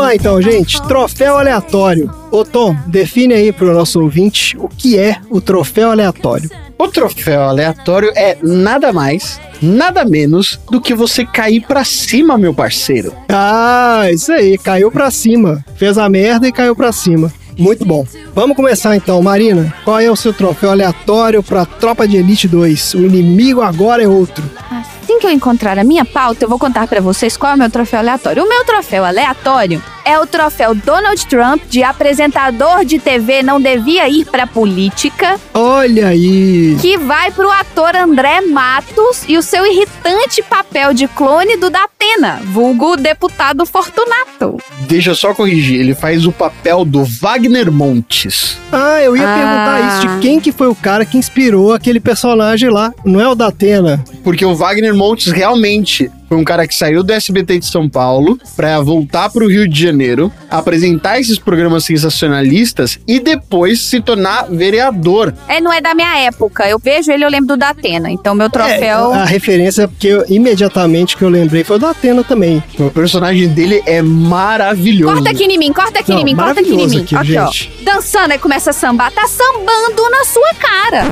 D: Lá então, gente. Troféu aleatório. Ô Tom, define aí pro nosso ouvinte o que é o troféu aleatório.
A: O troféu aleatório é nada mais, nada menos do que você cair pra cima, meu parceiro.
D: Ah, isso aí, caiu pra cima. Fez a merda e caiu pra cima. Muito bom. Vamos começar então, Marina. Qual é o seu troféu aleatório pra Tropa de Elite 2? O inimigo agora é outro.
C: Assim que eu encontrar a minha pauta, eu vou contar pra vocês qual é o meu troféu aleatório. O meu troféu aleatório é o troféu Donald Trump de apresentador de TV não devia ir pra política,
D: Olha aí.
C: que vai pro ator André Matos e o seu irritante papel de clone do Datena, vulgo deputado Fortunato.
A: Deixa eu só corrigir, ele faz o papel do Wagner Montes.
D: Ah, eu ia
C: Ah.
D: perguntar isso de quem que foi o cara que inspirou aquele personagem lá. Não é o da Atena.
A: Porque o Wagner Montes realmente foi um cara que saiu do SBT de São Paulo pra voltar pro Rio de Janeiro, apresentar esses programas sensacionalistas e depois se tornar vereador.
C: É, não é da minha época. Eu vejo ele, eu lembro do Datena. Então, meu
D: É,
C: troféu.
D: a referência que eu, imediatamente que eu lembrei foi o da Atena também.
A: O personagem dele é maravilhoso.
C: Corta aqui em mim, corta aqui
D: Não,
C: em mim, corta aqui em mim.
D: aqui,
C: Aqui,
D: gente.
C: ó. Dançando, aí começa a sambar. Tá sambando na sua cara.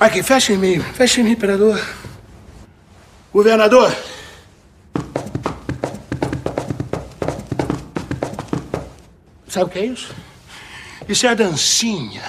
H: Aqui, fecha em mim, fecha em mim, imperador. Governador. Sabe o que é isso? Isso é a dancinha.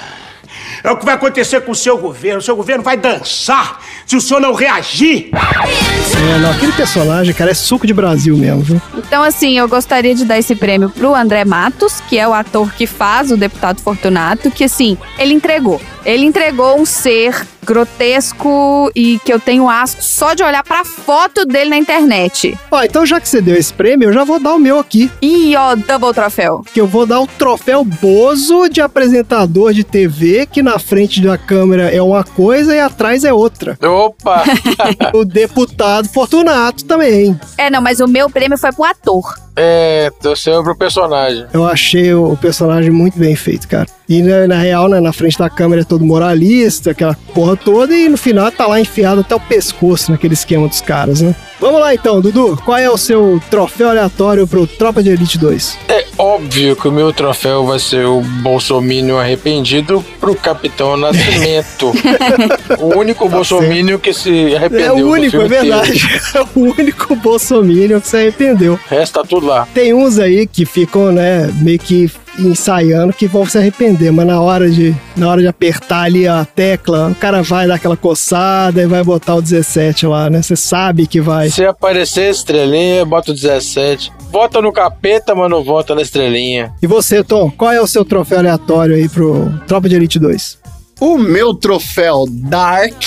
H: É o que vai acontecer com o seu governo. O seu governo vai dançar se o senhor não reagir.
D: É, não, aquele personagem, cara, é suco de Brasil mesmo, viu?
C: Então, assim, eu gostaria de dar esse prêmio pro André Matos, que é o ator que faz o deputado Fortunato, que, assim, ele entregou. Ele entregou um ser grotesco e que eu tenho asco só de olhar pra foto dele na internet.
D: Ó, então já que você deu esse prêmio, eu já vou dar o meu aqui.
C: E, ó, double troféu.
D: Que eu vou dar o troféu Bozo de apresentador de TV, que na frente da câmera é uma coisa e atrás é outra.
B: Opa!
D: o deputado Fortunato também.
C: É, não, mas o meu prêmio foi pro ator.
B: É, torceu pro personagem.
D: Eu achei o personagem muito bem feito, cara. E na, na real, né, na frente da câmera é todo moralista, aquela porra toda, e no final tá lá enfiado até o pescoço naquele esquema dos caras, né? Vamos lá então, Dudu. Qual é o seu troféu aleatório pro Tropa de Elite 2?
B: É óbvio que o meu troféu vai ser o Bolsomínio arrependido pro Capitão Nascimento. o único Bolsomínio que se arrependeu.
D: é o único, é verdade. É o único bolsominion que se arrependeu.
B: Tá tudo lá.
D: Tem uns aí que ficam, né, meio que ensaiando que vão se arrepender, mas na hora de na hora de apertar ali a tecla, o cara vai dar aquela coçada e vai botar o 17 lá, né? Você sabe que vai.
B: Se aparecer estrelinha, bota o 17. Vota no capeta, mas não vota na estrelinha.
D: E você, Tom, qual é o seu troféu aleatório aí pro Tropa de Elite 2?
A: O meu troféu Dark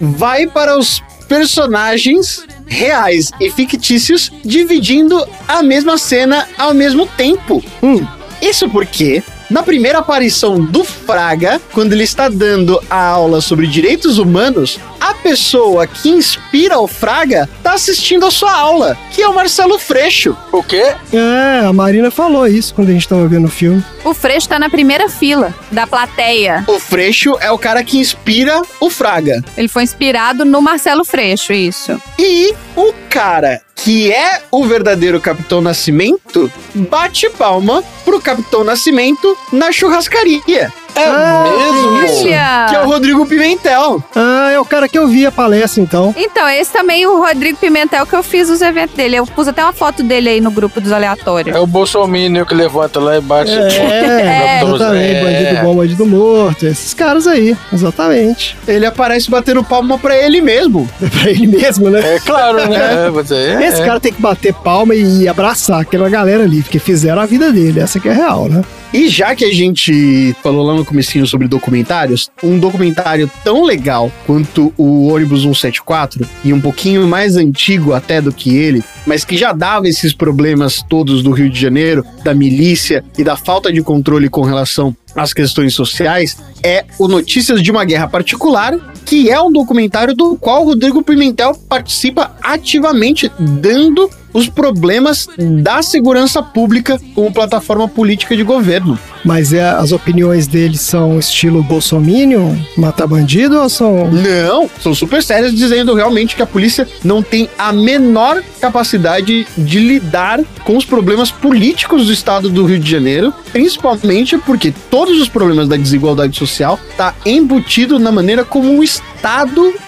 A: vai para os personagens reais e fictícios dividindo a mesma cena ao mesmo tempo.
D: Hum,
A: Isso porque, na primeira aparição do Fraga, quando ele está dando a aula sobre direitos humanos, a pessoa que inspira o Fraga está assistindo a sua aula, que é o Marcelo Freixo.
B: O quê?
D: é, a Marina falou isso quando a gente tava vendo o filme.
C: O Freixo tá na primeira fila da plateia.
A: O Freixo é o cara que inspira o Fraga.
C: Ele foi inspirado no Marcelo Freixo, isso.
A: E o cara que é o verdadeiro Capitão Nascimento bate palma pro Capitão Nascimento na churrascaria.
B: É mesmo?
A: Que é o
C: Olha!
A: Rodrigo Pimentel.
D: Ah, é o cara que eu vi a palestra então.
C: Então, esse também o Rodrigo Pimentel que eu fiz os eventos dele. Eu pus até uma foto dele aí no grupo dos aleatórios.
B: É o Bolsomínio que levanta lá e bate.
D: É,
B: Capitão
D: exatamente,
B: Zé.
D: bandido bom, bandido morto, esses caras aí, exatamente.
A: Ele aparece batendo palma pra ele mesmo.
D: É pra ele mesmo, né?
B: É claro, né? É, é,
D: Esse
B: é.
D: cara tem que bater palma e abraçar aquela galera ali, porque fizeram a vida dele, essa que é real, né?
A: E já que a gente falou lá no comecinho sobre documentários, um documentário tão legal quanto o ônibus 174 e um pouquinho mais antigo até do que ele, mas que já dava esses problemas todos do Rio de Janeiro, da milícia e da falta de controle com relação às questões sociais, é o Notícias de uma Guerra Particular, que é um documentário do qual o Rodrigo Pimentel participa ativamente, dando os problemas da segurança pública como plataforma política de governo.
D: Mas é, as opiniões dele são estilo bolsominion, matar bandido ou são...
A: Não, são super sérias, dizendo realmente que a polícia não tem a menor capacidade de lidar com os problemas políticos do estado do Rio de Janeiro, principalmente porque todos os problemas da desigualdade social tá embutido na maneira como o estado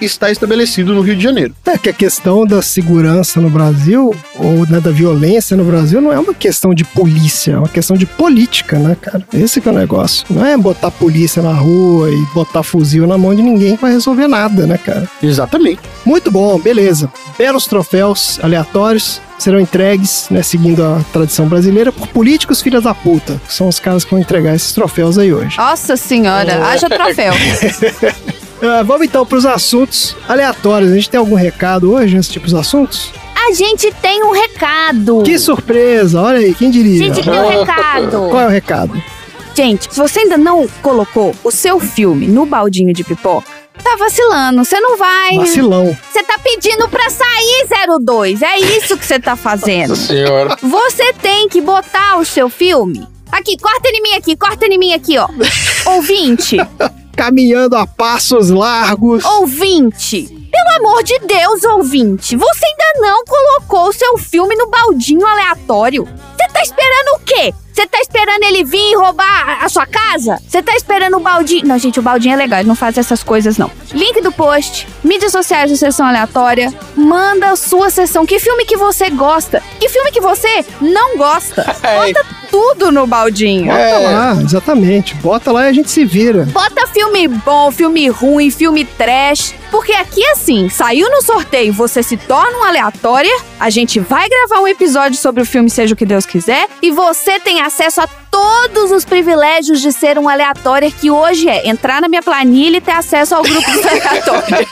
A: está estabelecido no Rio de Janeiro.
D: É que a questão da segurança no Brasil, ou né, da violência no Brasil, não é uma questão de polícia, é uma questão de política, né, cara? Esse que é o negócio. Não é botar polícia na rua e botar fuzil na mão de ninguém que vai resolver nada, né, cara?
A: Exatamente.
D: Muito bom, beleza. Belos troféus aleatórios serão entregues, né, seguindo a tradição brasileira, por políticos filhas da puta, que são os caras que vão entregar esses troféus aí hoje.
C: Nossa senhora, haja troféu.
D: Ah, vamos então para os assuntos aleatórios. A gente tem algum recado hoje nesse tipo de assuntos?
C: A gente tem um recado.
D: Que surpresa! Olha aí, quem diria?
C: Gente, tem um recado.
D: Qual é o recado?
C: Gente, se você ainda não colocou o seu filme no baldinho de pipoca, tá tá vacilando. Você não vai.
D: Vacilão.
C: Você tá pedindo pra sair 02. É isso que você tá fazendo.
B: Nossa senhora.
C: Você tem que botar o seu filme. Aqui, corta em mim aqui, corta em mim aqui, ó. Ouvinte,
D: Caminhando a passos largos.
C: ouvinte. Pelo amor de Deus, ouvinte. Você ainda não colocou o seu filme no baldinho aleatório. Você tá esperando o quê? Você tá esperando ele vir e roubar a sua casa? Você tá esperando o baldinho. Não, gente, o baldinho é legal, ele não faz essas coisas, não. Link do post, mídias sociais da sessão aleatória. Manda a sua sessão. Que filme que você gosta? Que filme que você não gosta? Bota tudo no baldinho.
D: Bota lá, exatamente. Bota lá e a gente se vira.
C: Bota filme bom, filme ruim, filme trash. Porque aqui, assim, saiu no sorteio, você se torna um aleatória. A gente vai gravar um episódio sobre o filme Seja o que Deus quiser. E você tem acesso a todos os privilégios de ser um aleatória, que hoje é entrar na minha planilha e ter acesso ao grupo dos aleatórios.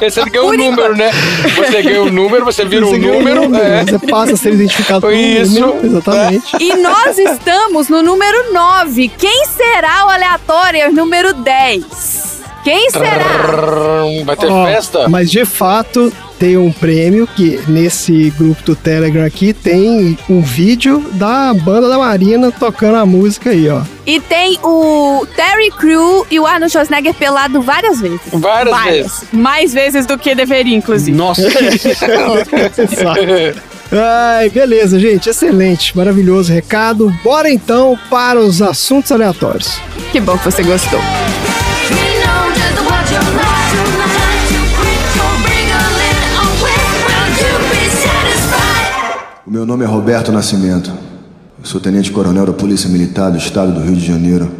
B: Você ganha um
C: Por
B: número, né? Você ganha um número, você vira
D: Você
B: um
D: ganha
B: número. é.
D: Você passa a ser identificado por um
B: Isso.
D: número. Exatamente.
C: E nós estamos no número 9. Quem será o aleatório número 10? Quem será?
B: Vai ter
D: Ó,
B: festa?
D: Mas de fato tem um prêmio que nesse grupo do Telegram aqui tem um vídeo da banda da Marina tocando a música aí, ó.
C: E tem o Terry Crew e o Arnold Schwarzenegger pelado várias vezes.
B: Várias vezes.
C: Mais vezes do que deveria, inclusive.
A: Nossa.
D: Ai, beleza, gente. Excelente, maravilhoso recado. Bora então para os assuntos aleatórios.
C: Que bom que você gostou.
G: Meu nome é Roberto Nascimento. Eu sou tenente coronel da Polícia Militar do Estado do Rio de Janeiro.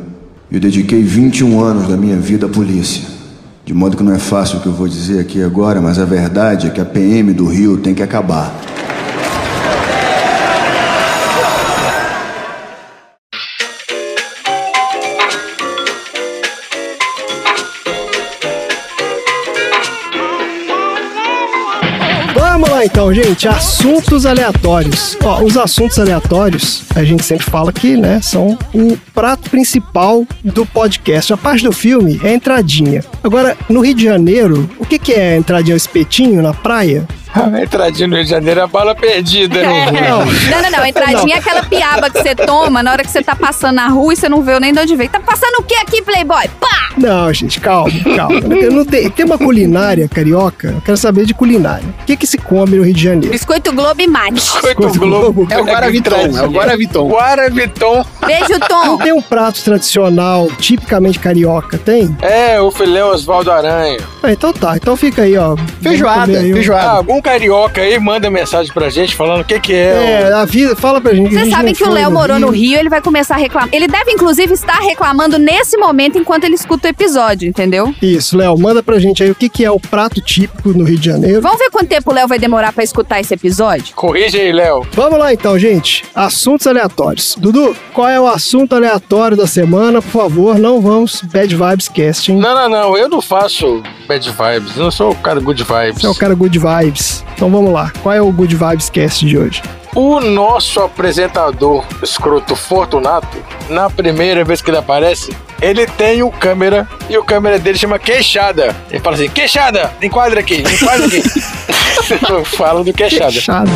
G: Eu dediquei 21 anos da minha vida à polícia. De modo que não é fácil o que eu vou dizer aqui agora, mas a verdade é que a PM do Rio tem que acabar.
D: Então, gente. Assuntos aleatórios. Ó, os assuntos aleatórios, a gente sempre fala que, né, são o prato principal do podcast. A parte do filme é a entradinha. Agora, no Rio de Janeiro, o que, que é a entradinha? O espetinho na praia?
B: A entradinha no Rio de Janeiro é a bala perdida.
C: É.
B: Não.
C: Não, não, não. Entradinha é aquela piaba que você toma na hora que você tá passando na rua e você não vê nem de onde veio. Tá passando o que aqui, Playboy? Pá!
D: Não, gente, calma, calma. Eu não tenho- tem uma culinária carioca, eu quero saber de culinária. O que, que se come no Rio de Janeiro?
C: Biscoito Globo e mate.
B: Coito Globo.
A: É o Guaraviton, é o Guaraviton.
B: Guaraviton.
C: Beijo, Tom.
D: Não tem um prato tradicional, tipicamente carioca, tem?
B: É, o filé Osvaldo Aranha.
D: Ah, então tá, então fica aí, ó.
A: Feijoada,
D: aí um-
B: Ah,
A: feijoada.
B: algum carioca aí manda mensagem pra gente falando o que que é.
D: É, a vida, fala pra gente. a
C: Vocês
D: gente
C: sabem que o Léo morou no Rio, ele vai começar a reclamar. Ele deve, inclusive, estar reclamando nesse momento enquanto ele escuta o episódio, entendeu?
D: Isso, Léo, manda pra gente aí o que, que é o prato típico no Rio de Janeiro.
C: Vamos ver quanto tempo o Léo vai demorar pra escutar esse episódio?
B: Corrige aí, Léo.
D: Vamos lá então, gente. Assuntos aleatórios. Dudu, qual é o assunto aleatório da semana? Por favor, não vamos Bad Vibes Casting.
B: Não, não, não. Eu não faço bad vibes. Eu não sou o cara good vibes.
D: Você é o cara Good Vibes. Então vamos lá. Qual é o Good Vibes Cast de hoje?
B: O nosso apresentador escroto Fortunato, na primeira vez que ele aparece, ele tem o câmera e o câmera dele chama Queixada. Ele fala assim: Queixada, enquadra aqui, enquadra aqui. Fala do Queixada.
D: Fechado.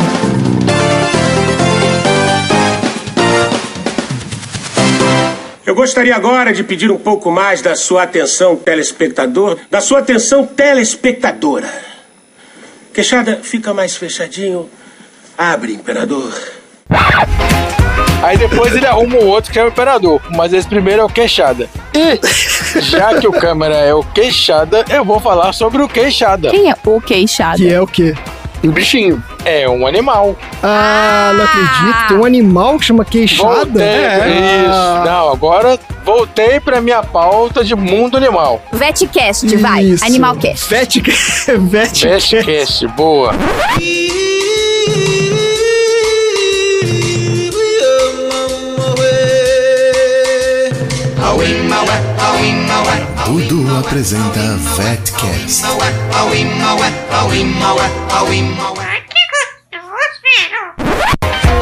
H: Eu gostaria agora de pedir um pouco mais da sua atenção, telespectador, da sua atenção, telespectadora. Queixada, fica mais fechadinho. Abre, imperador.
B: Aí depois ele arruma o outro que é o operador, mas esse primeiro é o Queixada. E já que o câmera é o Queixada, eu vou falar sobre o Queixada.
C: Quem é o queixado?
D: Que é o quê?
A: Um bichinho.
B: É um animal.
D: Ah, não acredito. Tem um animal que chama queixada.
B: Voltei.
A: É.
B: Isso. Não, agora voltei pra minha pauta de mundo animal.
C: Vetcast, vai.
D: Isso.
C: Animalcast.
D: Vet... Vet...
B: Bestcast, boa.
F: Dudu apresenta Vetcast.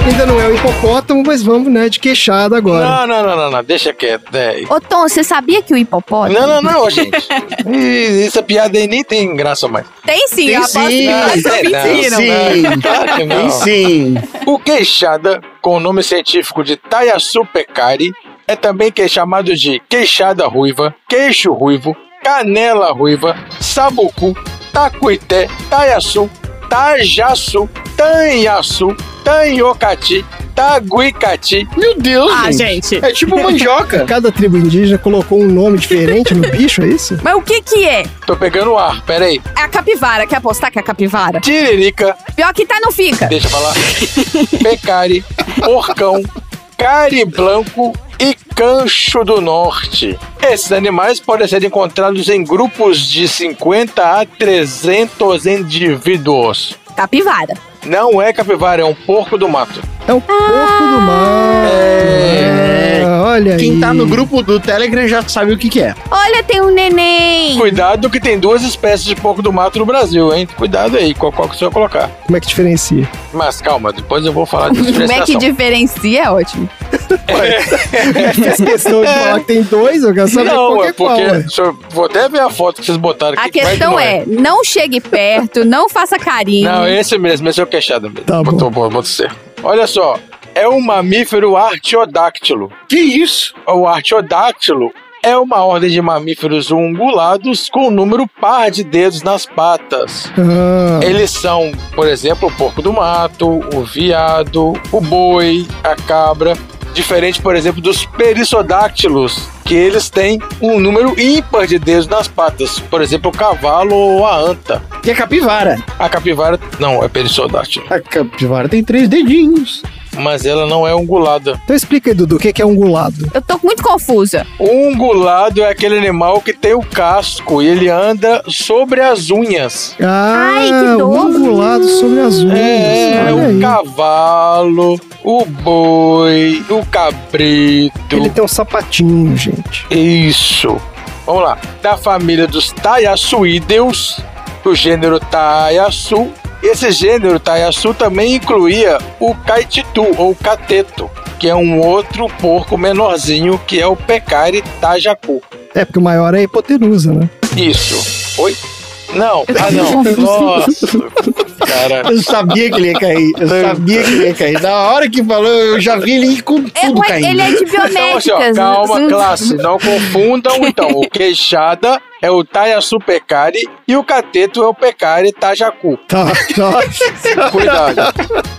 D: Ainda não é o hipopótamo, mas vamos, né, de queixada agora.
B: Não, não, não, não, não, deixa quieto. né?
C: Ô, Tom, você sabia que o hipopótamo...
B: Não, não, não, gente. Essa piada aí nem tem graça mais.
C: Tem sim,
A: Tem
C: eu aposto
A: sim,
C: que
B: tem não.
C: mentiram.
A: Sim,
B: Claro que não.
A: tem sim.
B: O queixada, com o nome científico de Tayasu pecari, é também que é chamado de queixada ruiva, queixo ruivo, canela ruiva, sabucu, tacuité, taiaçu, tajaçu, tanhaçu, tanhocati, taguicati.
A: Meu Deus,
C: Ah,
A: gente.
C: gente.
A: É tipo mandioca.
D: Cada tribo indígena colocou um nome diferente no bicho, é isso?
C: Mas o que que é?
B: Tô pegando o ar, peraí.
C: É a capivara. Quer apostar que é a capivara?
B: Tiririca,
C: Pior que tá, não fica.
B: deixa eu falar. Pecari, porcão, cari branco e cancho do norte. Esses animais podem ser encontrados em grupos de 50 a 300 indivíduos.
C: Capivara.
B: Não é capivara, é um porco do mato.
D: É o porco do mar.
A: É.
D: Ah, olha aí.
A: Quem tá no grupo do Telegram já sabe o que, que é.
C: Olha, tem um neném.
B: Cuidado que tem duas espécies de porco do mato no Brasil, hein? Cuidado aí, qual, qual que você vai colocar.
D: Como é que diferencia?
B: Mas calma, depois eu vou falar de
C: Como é que diferencia? É ótimo.
D: Fez questão de falar que tem dois, eu quero saber
B: Não,
D: qual que
B: é
D: é qual.
B: porque. eu- vou até ver a foto que vocês botaram
C: A
B: aqui. que
C: questão
B: não
C: é, não chegue perto, não faça carinho.
B: Não, esse mesmo, esse é o queixada mesmo.
D: Tá bom.
B: Botou, bom, botou certo. Olha só, é um mamífero artiodáctilo.
A: Que isso?
B: O artiodáctilo é uma ordem de mamíferos ungulados com um número par de dedos nas patas.
D: Ah,
B: Eles são, por exemplo, o porco do mato, o viado, o boi, a cabra. Diferente, por exemplo, dos perissodáctilos, que eles têm um número ímpar de dedos nas patas. Por exemplo, o cavalo ou a anta.
A: Que é capivara.
B: A capivara não é perissodáctilo,
A: A capivara tem três dedinhos.
B: Mas ela não é ungulada.
D: Então explica aí, Dudu, o que é ungulado?
C: Eu tô muito confusa.
B: O ungulado é aquele animal que tem o casco e ele anda sobre as unhas.
D: Ah,
C: Ai, que
D: ungulado sobre as unhas.
B: É,
D: Olha
B: o
D: aí.
B: cavalo, o boi, o cabrito.
D: Ele tem um sapatinho, gente.
B: Isso. Vamos lá. Da família dos Taiaçuídeos, do gênero Taiaçu. Esse gênero Taiaçu também incluía o caititu ou cateto, que é um outro porco menorzinho que é o pecari tajacu.
D: É, porque o maior é a hipotenusa, né?
B: Isso. Oi? Não. Ah, não. Nossa. Cara.
A: Eu sabia que ele ia cair. Eu sabia que ele ia cair. Na hora que falou, eu já vi ele com
C: É,
A: tudo
C: ué,
A: caindo.
C: ele é de
B: Então, assim, ó,
C: biomédicas.
B: calma, classe, não confundam então. O queixada é o Taiaçu Pecari e o cateto é o Pecari Tajacu.
D: Tá, nossa.
B: Cuidado.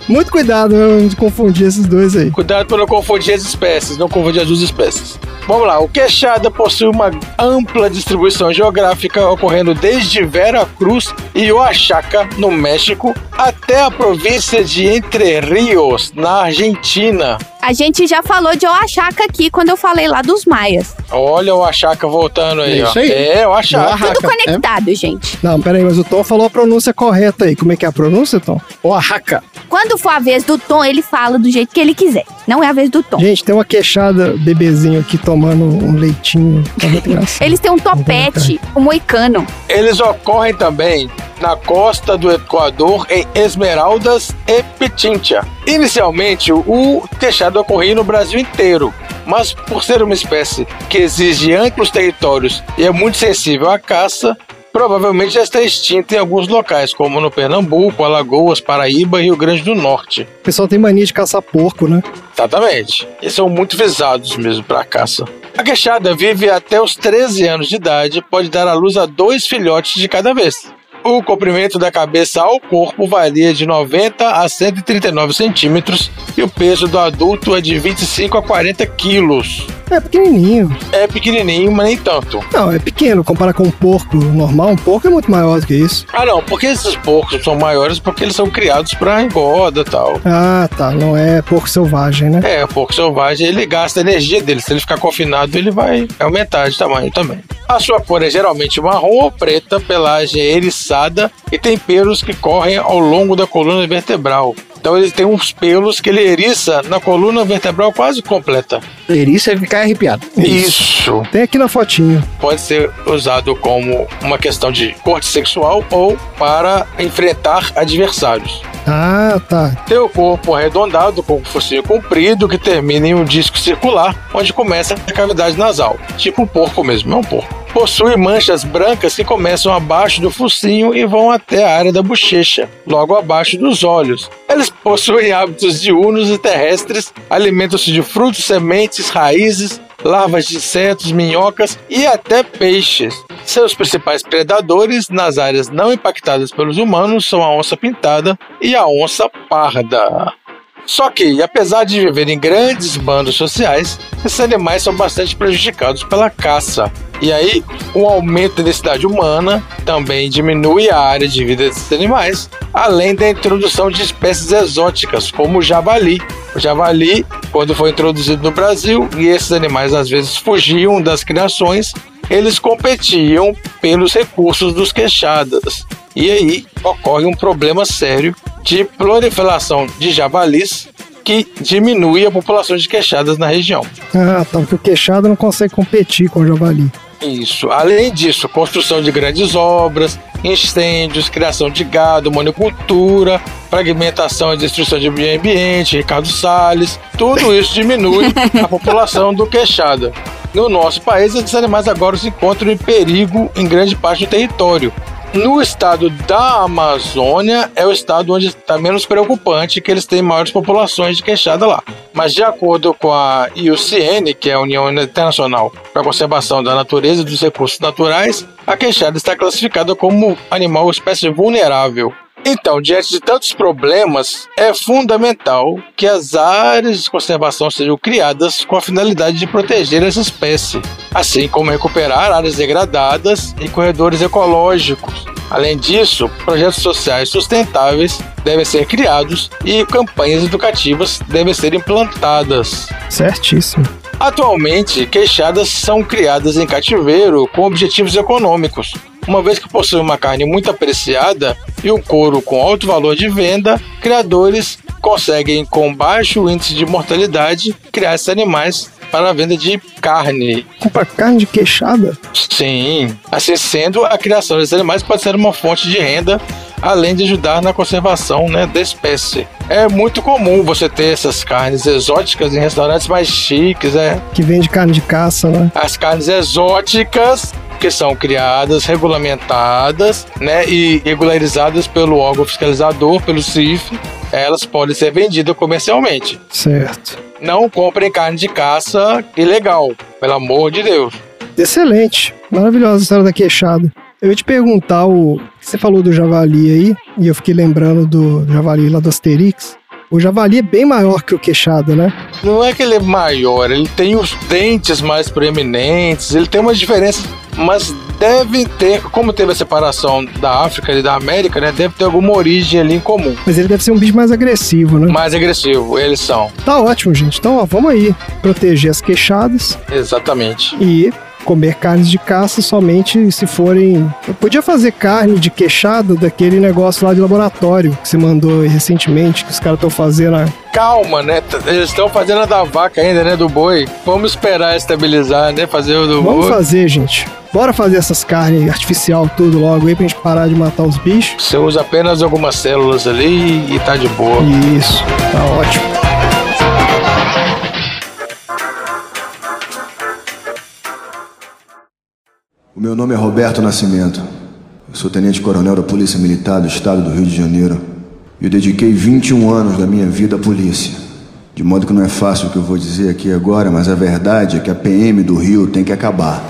D: Muito cuidado né, de confundir esses dois aí.
B: Cuidado para não confundir as espécies, não confundir as duas espécies. Vamos lá, o queixada possui uma ampla distribuição geográfica, ocorrendo desde Vera Cruz e Oaxaca, no México, até a província de Entre Rios, na Argentina.
C: A gente já falou de Oaxaca aqui quando eu falei lá dos maias.
B: Olha o Oaxaca voltando aí,
A: É
B: ó.
A: isso aí.
B: É, o Oaxaca.
A: Oaxaca.
C: Tudo
A: é?
C: conectado, gente.
D: Não, peraí, mas o Tom falou a pronúncia correta aí. Como é que é a pronúncia, Tom?
A: Oaxaca.
C: Quando for a vez do Tom, ele fala do jeito que ele quiser. Não é a vez do Tom.
D: Gente, tem uma queixada bebezinho aqui tomando um leitinho. Tá muito engraçado.
C: Eles têm um topete, um moicano.
B: Eles ocorrem também na costa do Equador, em Esmeraldas e Pitincha. Inicialmente, o queixado ocorria no Brasil inteiro, mas por ser uma espécie que exige amplos territórios e é muito sensível à caça, provavelmente já está extinta em alguns locais, como no Pernambuco, Alagoas, Paraíba e Rio Grande do Norte.
D: O pessoal tem mania de caçar porco, né?
B: Exatamente. E são muito visados mesmo para caça. A queixada vive até os 13 anos de idade e pode dar à luz a dois filhotes de cada vez. O comprimento da cabeça ao corpo varia de 90 a 139 centímetros e o peso do adulto é de 25 a 40 quilos.
D: É pequenininho.
B: É pequenininho, mas nem tanto.
D: Não, é pequeno. Comparar com um porco normal, um porco é muito maior do que isso.
B: Ah, não, porque esses porcos são maiores porque eles são criados para engorda e tal.
D: Ah, tá. Não é porco selvagem, né?
B: É, o porco selvagem, ele gasta a energia dele. Se ele ficar confinado, ele vai aumentar de tamanho também. A sua cor é geralmente marrom ou preta, pelagem é e tem pelos que correm ao longo da coluna vertebral. Então ele tem uns pelos que ele eriça na coluna vertebral quase completa.
A: Eriça é ficar arrepiado.
B: Isso
D: Tem aqui na fotinho.
B: pode ser usado como uma questão de corte sexual ou para enfrentar adversários.
D: Ah, tá.
B: Tem o corpo arredondado com o focinho comprido que termina em um disco circular, onde começa a cavidade nasal. Tipo um porco mesmo, é um porco. Possui manchas brancas que começam abaixo do focinho e vão até a área da bochecha, logo abaixo dos olhos. Eles possuem hábitos diurnos e terrestres, alimentam-se de frutos, sementes, raízes, larvas de insetos, minhocas e até peixes. Seus principais predadores nas áreas não impactadas pelos humanos são a onça pintada e a onça parda. Só que, apesar de viver em grandes bandos sociais, esses animais são bastante prejudicados pela caça. E aí, o aumento da densidade humana também diminui a área de vida desses animais, além da introdução de espécies exóticas, como o javali. O javali, quando foi introduzido no Brasil, e esses animais às vezes fugiam das criações, eles competiam pelos recursos dos queixadas. E aí ocorre um problema sério de proliferação de javalis que diminui a população de queixadas na região.
D: Ah, tá. Porque o queixada não consegue competir com o javali.
B: Isso. Além disso, construção de grandes obras, incêndios, criação de gado, monocultura, fragmentação e destruição de meio ambiente, Ricardo Salles, tudo isso diminui a população do queixada. No nosso país, esses animais agora se encontram em perigo em grande parte do território. No estado da Amazônia é o estado onde está menos preocupante que eles têm maiores populações de queixada lá. Mas de acordo com a IUCN, que é a União Internacional para a Conservação da Natureza e dos Recursos Naturais, a queixada está classificada como animal espécie vulnerável. Então, diante de tantos problemas, é fundamental que as áreas de conservação sejam criadas com a finalidade de proteger essa espécie, assim como recuperar áreas degradadas e corredores ecológicos. Além disso, projetos sociais sustentáveis devem ser criados e campanhas educativas devem ser implantadas.
D: Certíssimo.
B: Atualmente, queixadas são criadas em cativeiro com objetivos econômicos, uma vez que possuem uma carne muito apreciada e um couro com alto valor de venda, criadores conseguem, com baixo índice de mortalidade, criar esses animais para a venda de carne.
D: Comprar carne de queixada?
B: Sim, assim sendo, a criação desses animais pode ser uma fonte de renda, além de ajudar na conservação né, da espécie. É muito comum você ter essas carnes exóticas em restaurantes mais chiques, é.
D: Que vende carne de caça, né?
B: As carnes exóticas que são criadas, regulamentadas, né, e regularizadas pelo órgão fiscalizador, pelo CIF, elas podem ser vendidas comercialmente.
D: Certo.
B: Não comprem carne de caça ilegal, pelo amor de Deus.
D: Excelente. Maravilhosa a história da queixada. Eu ia te perguntar, o... você falou do javali aí, e eu fiquei lembrando do javali lá do Asterix. O javali é bem maior que o queixada, né?
B: Não é que ele é maior, ele tem os dentes mais proeminentes, ele tem uma diferença, mas deve ter, como teve a separação da África e da América, né? Deve ter alguma origem ali em comum.
D: Mas ele deve ser um bicho mais agressivo, né?
B: Mais agressivo, eles são.
D: Tá ótimo, gente. Então, ó, vamos aí. Proteger as queixadas
B: Exatamente.
D: e comer carnes de caça somente se forem. Eu podia fazer carne de queixada daquele negócio lá de laboratório que você mandou recentemente, que os caras estão fazendo. a-
B: Calma, né? Eles estão fazendo a da vaca ainda, né? Do boi. Vamos esperar estabilizar, né? Fazer o do
D: Vamos
B: boi.
D: fazer, gente. Bora fazer essas carnes artificial tudo logo aí pra gente parar de matar os bichos.
B: Você usa apenas algumas células ali e tá de boa.
D: Isso, tá ótimo.
G: O meu nome é Roberto Nascimento. Eu sou tenente-coronel da Polícia Militar do Estado do Rio de Janeiro. E eu dediquei 21 anos da minha vida à polícia. De modo que não é fácil o que eu vou dizer aqui agora, mas a verdade é que a PM do Rio tem que acabar.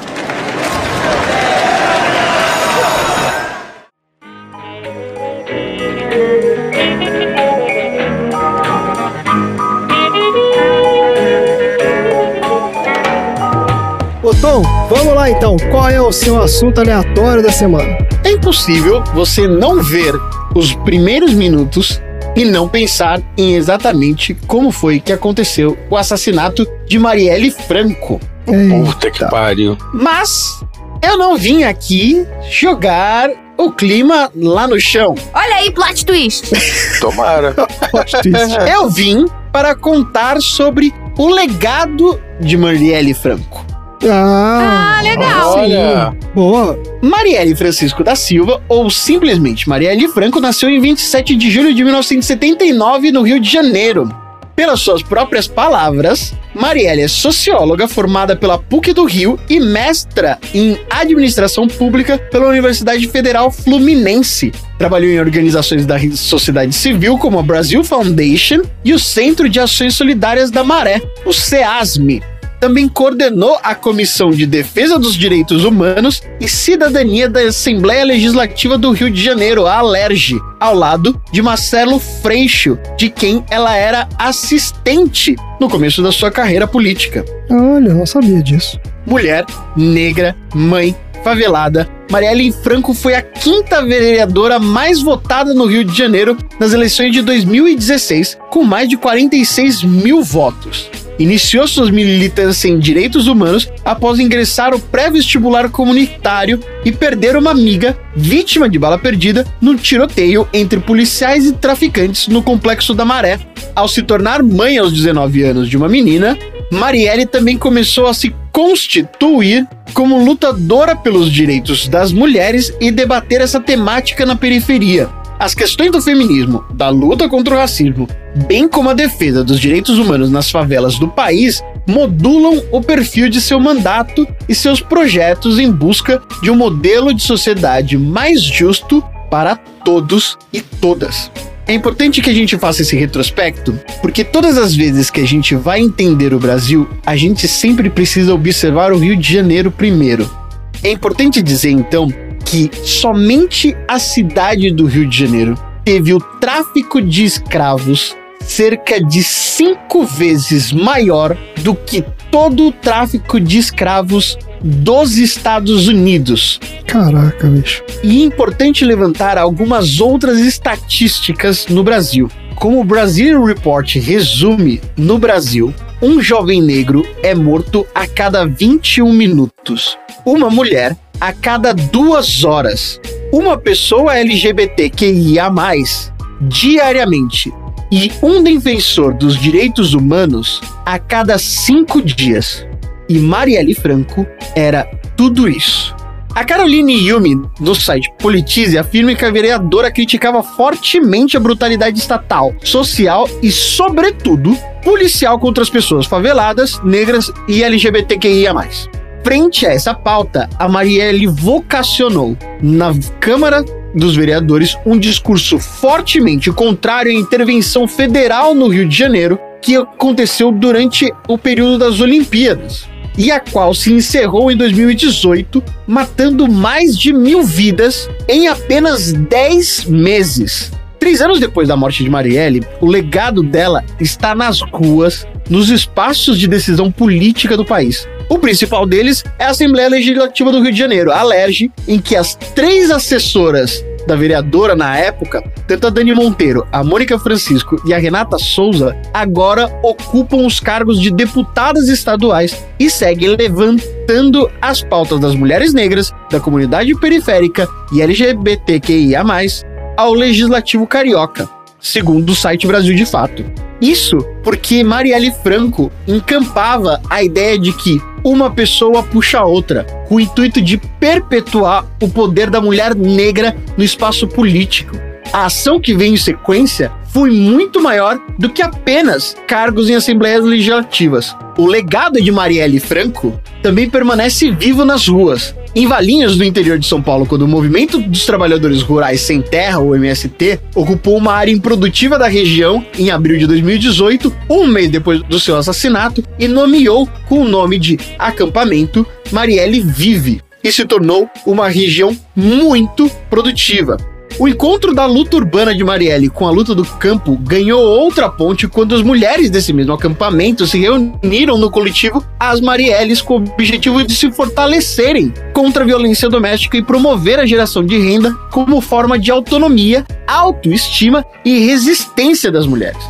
D: Qual é o seu assunto aleatório da semana?
A: É impossível você não ver os primeiros minutos e não pensar em exatamente como foi que aconteceu o assassinato de Marielle Franco.
B: Puta que pariu.
A: Mas eu não vim aqui jogar o clima lá no chão.
C: Olha aí, plot twist.
B: Tomara.
A: Eu vim para contar sobre o legado de Marielle Franco.
D: Ah,
C: Ah, legal.
B: Olha,
D: boa.
A: Marielle Francisco da Silva, ou simplesmente Marielle Franco, nasceu em 27 de julho de 1979 no Rio de Janeiro. Pelas suas próprias palavras, Marielle é socióloga formada pela PUC do Rio e mestra em administração pública pela Universidade Federal Fluminense. Trabalhou em organizações da sociedade civil como a Brasil Foundation e o Centro de Ações Solidárias da Maré, o CEASME, também coordenou a Comissão de Defesa dos Direitos Humanos e Cidadania da Assembleia Legislativa do Rio de Janeiro, a Alerj, ao lado de Marcelo Freixo, de quem ela era assistente no começo da sua carreira política.
D: Olha, não sabia disso.
A: Mulher, negra, mãe, favelada, Marielle Franco foi a quinta vereadora mais votada no Rio de Janeiro nas eleições de 2016, com mais de 46 mil votos. Iniciou suas militâncias em direitos humanos após ingressar o pré-vestibular comunitário e perder uma amiga, vítima de bala perdida, no tiroteio entre policiais e traficantes no Complexo da Maré. Ao se tornar mãe aos 19 anos de uma menina, Marielle também começou a se constituir como lutadora pelos direitos das mulheres e debater essa temática na periferia. As questões do feminismo, da luta contra o racismo, bem como a defesa dos direitos humanos nas favelas do país, modulam o perfil de seu mandato e seus projetos em busca de um modelo de sociedade mais justo para todos e todas. É importante que a gente faça esse retrospecto, porque todas as vezes que a gente vai entender o Brasil, a gente sempre precisa observar o Rio de Janeiro primeiro. É importante dizer então que somente a cidade do Rio de Janeiro teve o tráfico de escravos cerca de cinco vezes maior do que todo o tráfico de escravos dos Estados Unidos.
D: Caraca, bicho.
A: E é importante levantar algumas outras estatísticas no Brasil. Como o Brasil Report resume, no Brasil, um jovem negro é morto a cada 21 minutos. Uma mulher a cada duas horas. Uma pessoa LGBTQIA, diariamente. E um defensor dos direitos humanos a cada cinco dias. E Marielle Franco era tudo isso. A Caroline Yumi, do site Politize, afirma que a vereadora criticava fortemente a brutalidade estatal, social e, sobretudo, policial contra as pessoas faveladas, negras e LGBTQIA. Frente a essa pauta, a Marielle vocacionou na Câmara dos Vereadores um discurso fortemente contrário à intervenção federal no Rio de Janeiro que aconteceu durante o período das Olimpíadas e a qual se encerrou em 2018, matando mais de mil vidas em apenas 10 meses. Três anos depois da morte de Marielle, o legado dela está nas ruas, nos espaços de decisão política do país. O principal deles é a Assembleia Legislativa do Rio de Janeiro, a ALERJ, em que as três assessoras da vereadora na época, tanto a Dani Monteiro, a Mônica Francisco e a Renata Souza, agora ocupam os cargos de deputadas estaduais e seguem levantando as pautas das mulheres negras, da comunidade periférica e LGBTQIA, ao Legislativo Carioca, segundo o site Brasil de Fato. Isso porque Marielle Franco encampava a ideia de que uma pessoa puxa a outra, com o intuito de perpetuar o poder da mulher negra no espaço político. A ação que vem em sequência foi muito maior do que apenas cargos em assembleias legislativas. O legado de Marielle Franco também permanece vivo nas ruas. Em Valinhos, no interior de São Paulo, quando o Movimento dos Trabalhadores Rurais Sem Terra, o MST, ocupou uma área improdutiva da região em abril de 2018, um mês depois do seu assassinato, e nomeou com o nome de acampamento Marielle Vive, e se tornou uma região muito produtiva. O encontro da luta urbana de Marielle com a luta do campo ganhou outra ponte quando as mulheres desse mesmo acampamento se reuniram no coletivo As Marielles com o objetivo de se fortalecerem contra a violência doméstica e promover a geração de renda como forma de autonomia, autoestima e resistência das mulheres.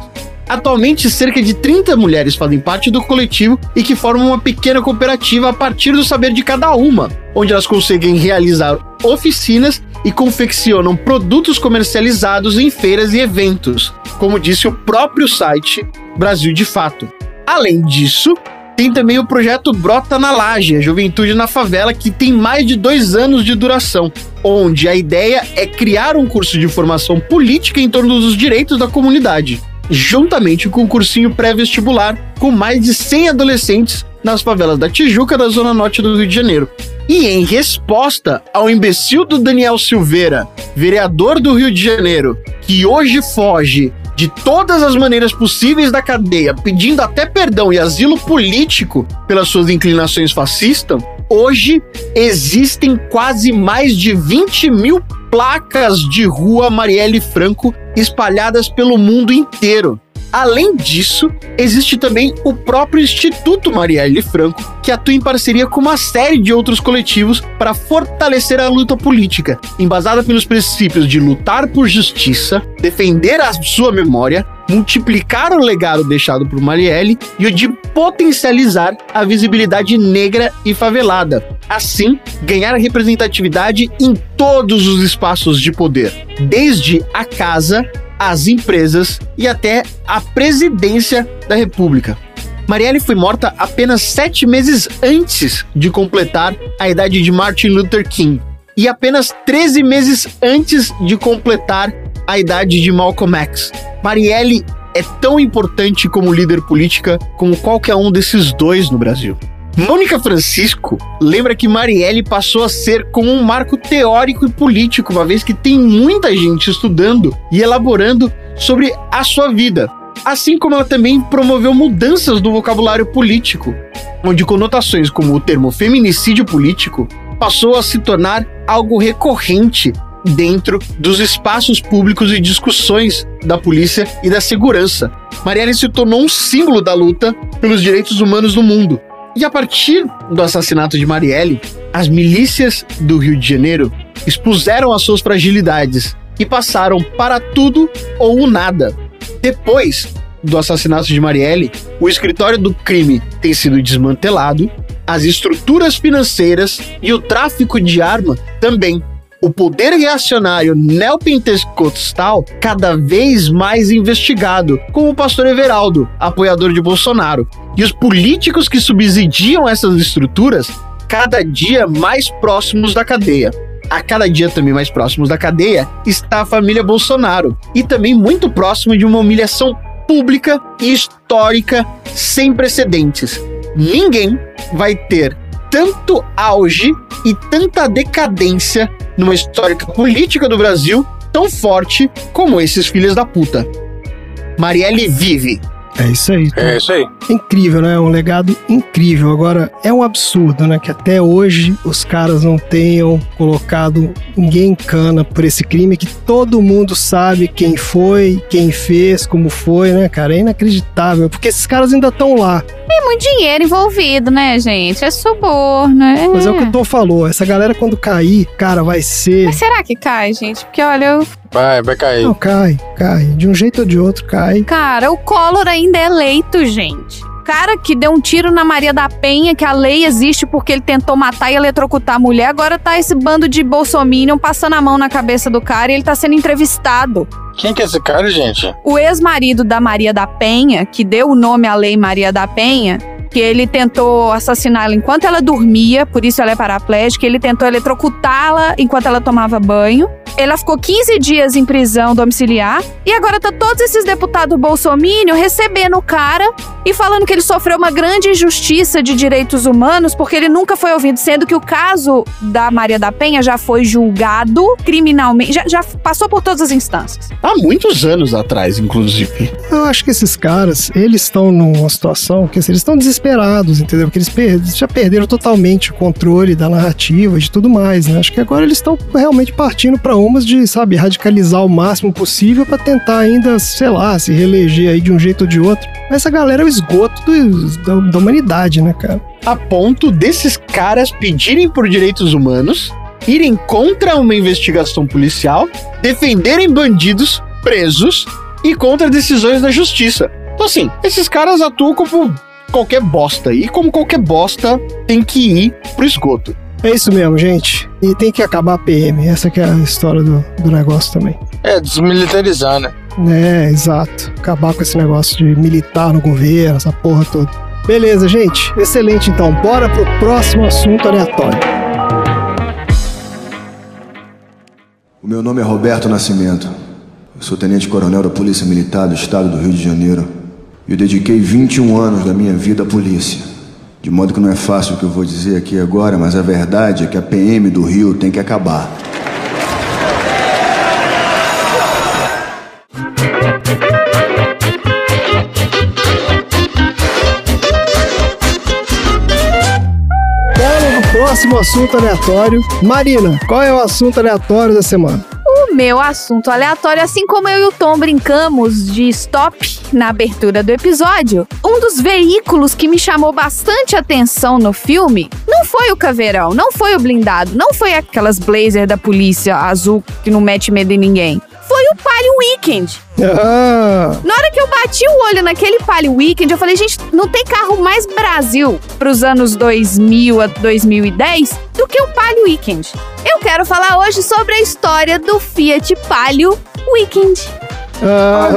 A: Atualmente, cerca de 30 mulheres fazem parte do coletivo e que formam uma pequena cooperativa a partir do saber de cada uma, onde elas conseguem realizar oficinas e confeccionam produtos comercializados em feiras e eventos, como disse o próprio site Brasil de Fato. Além disso, Tem também o projeto Brota na Laje, a Juventude na Favela, que tem mais de dois anos de duração, onde a ideia é criar um curso de formação política em torno dos direitos da comunidade, juntamente com o cursinho pré-vestibular, com mais de 100 adolescentes nas favelas da Tijuca, da Zona Norte do Rio de Janeiro. E em resposta ao imbecil do Daniel Silveira, vereador do Rio de Janeiro, que hoje foge de todas as maneiras possíveis da cadeia, pedindo até perdão e asilo político pelas suas inclinações fascistas, hoje existem quase mais de 20 mil placas de rua Marielle Franco espalhadas pelo mundo inteiro. Além disso, existe também o próprio Instituto Marielle Franco, que atua em parceria com uma série de outros coletivos para fortalecer a luta política, embasada pelos princípios de lutar por justiça, defender a sua memória, multiplicar o legado deixado por Marielle e o de potencializar a visibilidade negra e favelada. Assim, ganhar representatividade em todos os espaços de poder, desde a casa as empresas e até a presidência da República. Marielle foi morta apenas sete meses antes de completar a idade de Martin Luther King e apenas 13 meses antes de completar a idade de Malcolm X. Marielle é tão importante como líder política como qualquer um desses dois no Brasil. Mônica Francisco lembra que Marielle passou a ser como um marco teórico e político, uma vez que tem muita gente estudando e elaborando sobre a sua vida. Assim como ela também promoveu mudanças no vocabulário político, onde conotações como o termo feminicídio político passou a se tornar algo recorrente dentro dos espaços públicos e discussões da polícia e da segurança. Marielle se tornou um símbolo da luta pelos direitos humanos no mundo. E a partir do assassinato de Marielle, as milícias do Rio de Janeiro expuseram as suas fragilidades e passaram para tudo ou nada. Depois do assassinato de Marielle, o escritório do crime tem sido desmantelado, as estruturas financeiras e o tráfico de arma também o poder reacionário neopentecostal cada vez mais investigado, como o pastor Everaldo, apoiador de Bolsonaro, e os políticos que subsidiam essas estruturas cada dia mais próximos da cadeia. A cada dia também mais próximos da cadeia está a família Bolsonaro e também muito próximo de uma humilhação pública e histórica sem precedentes. Ninguém vai ter tanto auge e tanta decadência numa histórica política do Brasil tão forte como esses filhos da puta. Marielle vive.
D: É isso aí.
B: É isso aí.
D: Incrível, né? Um legado incrível. Agora, é um absurdo, né? Que até hoje os caras não tenham colocado ninguém em cana por esse crime que todo mundo sabe quem foi, quem fez, como foi, né, cara? É inacreditável. Porque esses caras ainda estão lá.
C: Tem muito dinheiro envolvido, né, gente? É suborno, é.
D: Mas é o que o Tom falou. Essa galera, quando cair, cara, vai ser.
C: Mas será que cai, gente? Porque olha, eu...
B: Vai, vai cair.
D: Não, cai, cai. De um jeito ou de outro, cai.
C: cara, o Collor ainda é eleito, gente. O cara que deu um tiro na Maria da Penha, que a lei existe porque ele tentou matar e eletrocutar a mulher, agora tá esse bando de bolsominion passando a mão na cabeça do cara e ele tá sendo entrevistado.
B: Quem que é esse cara, gente?
C: O ex-marido da Maria da Penha, que deu o nome à lei Maria da Penha, que ele tentou assassiná-la enquanto ela dormia, por isso ela é paraplégica, ele tentou eletrocutá-la enquanto ela tomava banho. Ela ficou 15 dias em prisão domiciliar e agora tá todos esses deputados bolsominion recebendo o cara e falando que ele sofreu uma grande injustiça de direitos humanos porque ele nunca foi ouvido, sendo que o caso da Maria da Penha já foi julgado criminalmente, já, já passou por todas as instâncias.
A: Há muitos anos atrás, inclusive.
D: Eu acho que esses caras, eles estão numa situação que assim, eles estão desesperados, entendeu? Porque eles per- já perderam totalmente o controle da narrativa e de tudo mais, né? Acho que agora eles estão realmente partindo pra umas de, sabe, radicalizar o máximo possível pra tentar ainda, sei lá, se reeleger aí de um jeito ou de outro. Mas essa galera é o esgoto do- da, da humanidade, né, cara?
A: A ponto desses caras pedirem por direitos humanos, irem contra uma investigação policial, defenderem bandidos presos e contra decisões da justiça. Então, assim, esses caras atuam como qualquer bosta. E como qualquer bosta, tem que ir pro esgoto.
D: É isso mesmo, gente. E tem que acabar a PM. Essa que é a história do, do negócio também.
B: É, desmilitarizar, né?
D: É, exato. Acabar com esse negócio de militar no governo, essa porra toda. Beleza, gente. Excelente, então. Bora pro próximo assunto aleatório.
G: O meu nome é Roberto Nascimento. Eu sou tenente-coronel da Polícia Militar do Estado do Rio de Janeiro. E eu dediquei 21 anos da minha vida à polícia. De modo que não é fácil o que eu vou dizer aqui agora, mas a verdade é que a PM do Rio tem que acabar.
D: Próximo assunto aleatório. Marina, qual é o assunto aleatório da semana?
C: O meu assunto aleatório, assim como eu e o Tom brincamos de stop na abertura do episódio, um dos veículos que me chamou bastante atenção no filme não foi o caveirão, não foi o blindado, não foi aquelas blazer da polícia azul que não mete medo em ninguém. Foi o Palio Weekend.
D: Ah,
C: Na hora que eu bati o olho naquele Palio Weekend, eu falei, gente, não tem carro mais Brasil pros anos 2000 a 2010 do que o Palio Weekend. Eu quero falar hoje sobre a história do Fiat Palio Weekend.
D: ah.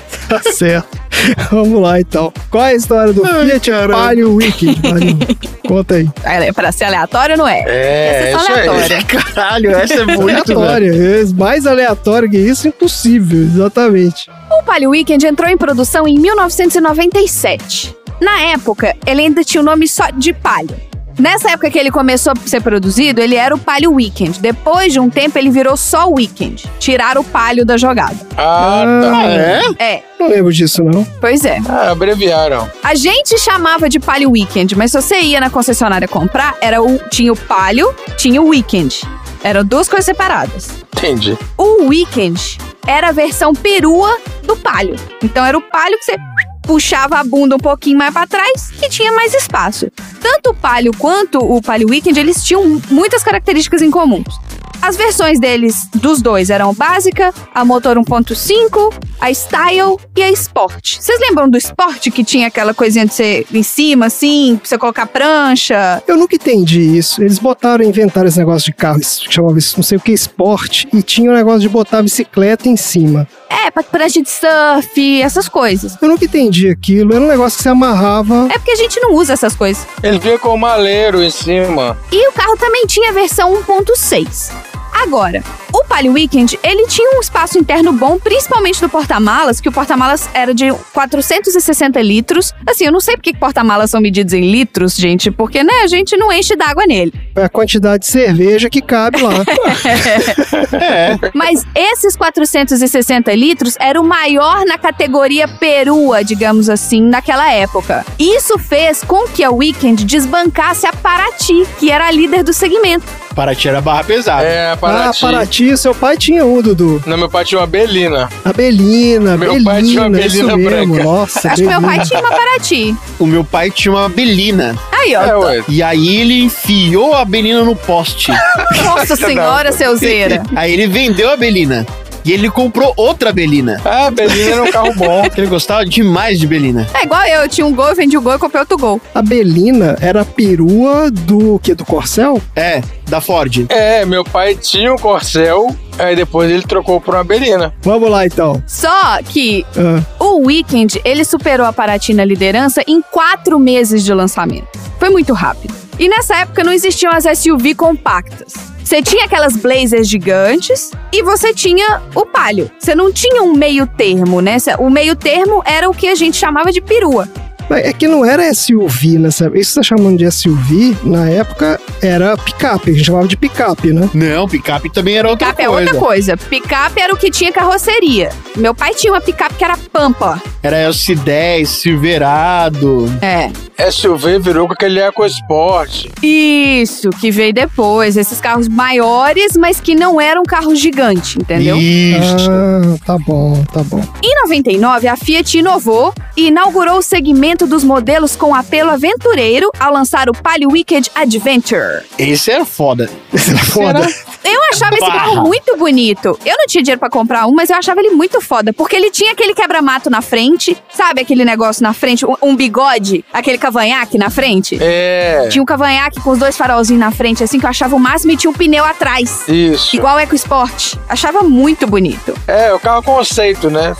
D: tá certo. Vamos lá, então. Qual é a história do Fiat Palio Weekend, Marina? Conta aí.
C: É pra ser aleatório, não é?
B: É,
C: Essa é
B: aí.
C: aleatória.
A: Caralho, essa é muito.
D: Aleatória. É Mais aleatório que isso, impossível. Exatamente.
C: O Palio Weekend entrou em produção em 1997. Na época, ele ainda tinha o nome só de Palio. Nessa época que ele começou a ser produzido, ele era o Palio Weekend. Depois de um tempo, ele virou só o Weekend. Tiraram o Palio da jogada.
B: Ah, tá.
A: É?
C: É,
D: Não lembro disso, não.
C: pois é.
B: Ah, abreviaram.
C: A gente chamava de Palio Weekend, mas se você ia na concessionária comprar, era o, tinha o Palio, tinha o Weekend. Eram duas coisas separadas.
B: Entendi.
C: O Weekend era a versão perua do Palio. Então era o Palio que você puxava a bunda um pouquinho mais pra trás e tinha mais espaço. Tanto o Palio quanto o Palio Weekend, eles tinham muitas características em comuns. As versões deles, dos dois, eram básica, a motor 1.5, a Style e a Sport. Vocês lembram do Sport que tinha aquela coisinha de você em cima, assim, pra você colocar prancha?
D: Eu nunca entendi isso. Eles botaram, inventaram esse negócio de carro, que chamava isso, não sei o que, esporte, e tinha o negócio de botar a bicicleta em cima.
C: É, pra prancha de surf, essas coisas.
D: Eu nunca entendi aquilo. Era um negócio que você amarrava.
C: É porque a gente não usa essas coisas.
B: Ele veio com o maleiro em cima.
C: E o carro também tinha a versão 1.6. Agora, o Palio Weekend, ele tinha um espaço interno bom, principalmente no porta-malas, que o porta-malas era de 460 litros. Assim, eu não sei porque que porta-malas são medidos em litros, gente, porque, né, a gente não enche d'água nele.
D: É a quantidade de cerveja que cabe lá.
C: Mas esses 460 litros era o maior na categoria perua, digamos assim, naquela época. Isso fez com que a Weekend desbancasse a Paraty, que era a líder do segmento.
A: Para tirar a barra pesada.
B: É,
D: ah,
B: Paraty.
D: Paraty, seu pai tinha um, Dudu.
B: Não, meu pai tinha uma Belina.
D: A Belina,
B: Meu
D: Belina,
B: pai tinha uma Belina
D: mesmo.
B: branca.
D: Nossa,
C: Acho que meu pai tinha uma Paraty.
A: O meu pai tinha uma Belina.
C: Aí, ó.
B: É, ué.
A: E aí ele enfiou a Belina no poste.
C: Nossa senhora, seuzeira.
A: aí ele vendeu a Belina. E ele comprou outra Belina.
B: Ah, Belina era um carro bom.
A: Ele gostava demais de Belina.
C: É igual eu, eu tinha um gol, eu vendi o gol e comprei outro gol.
D: A Belina era a perua do que? Do Corcel?
A: É, da Ford.
B: É, meu pai tinha um Corcel, aí depois ele trocou por uma Belina.
D: Vamos lá, então.
C: Só que
D: Ah,
C: o Weekend, ele superou a Paraty na liderança em quatro meses de lançamento. Foi muito rápido. E nessa época não existiam as SUV compactas. Você tinha aquelas blazers gigantes e você tinha o palio. Você não tinha um meio termo, né? O meio termo era o que a gente chamava de perua.
D: Mas é que não era SUV nessa. Isso você tá chamando de SUV, na época era picape. A gente chamava de picape, né?
A: Não, picape também era outra
C: Picape é
A: coisa.
C: outra coisa. Picape era o que tinha carroceria. Meu pai tinha uma picape que era pampa.
A: Era S10, Silverado.
C: É.
B: SUV virou com aquele EcoSport.
C: Isso, que veio depois. Esses carros maiores, mas que não eram carros gigantes, entendeu?
A: Isso.
D: Ah, tá bom, tá bom.
C: Em 99, a Fiat inovou e inaugurou o segmento dos modelos com apelo aventureiro ao lançar o Palio Wicked Adventure.
A: Esse era foda.
D: Esse era foda.
C: Eu achava esse carro muito bonito. Eu não tinha dinheiro pra comprar um, mas eu achava ele muito foda. Porque ele tinha aquele quebra-mato na frente, sabe aquele negócio na frente, um, um bigode, aquele cavanhaque na frente?
B: É.
C: Tinha um cavanhaque com os dois farolzinhos na frente, assim, que eu achava o máximo e tinha um pneu atrás.
B: Isso.
C: Igual o EcoSport. Achava muito bonito.
B: É, o carro conceito, né?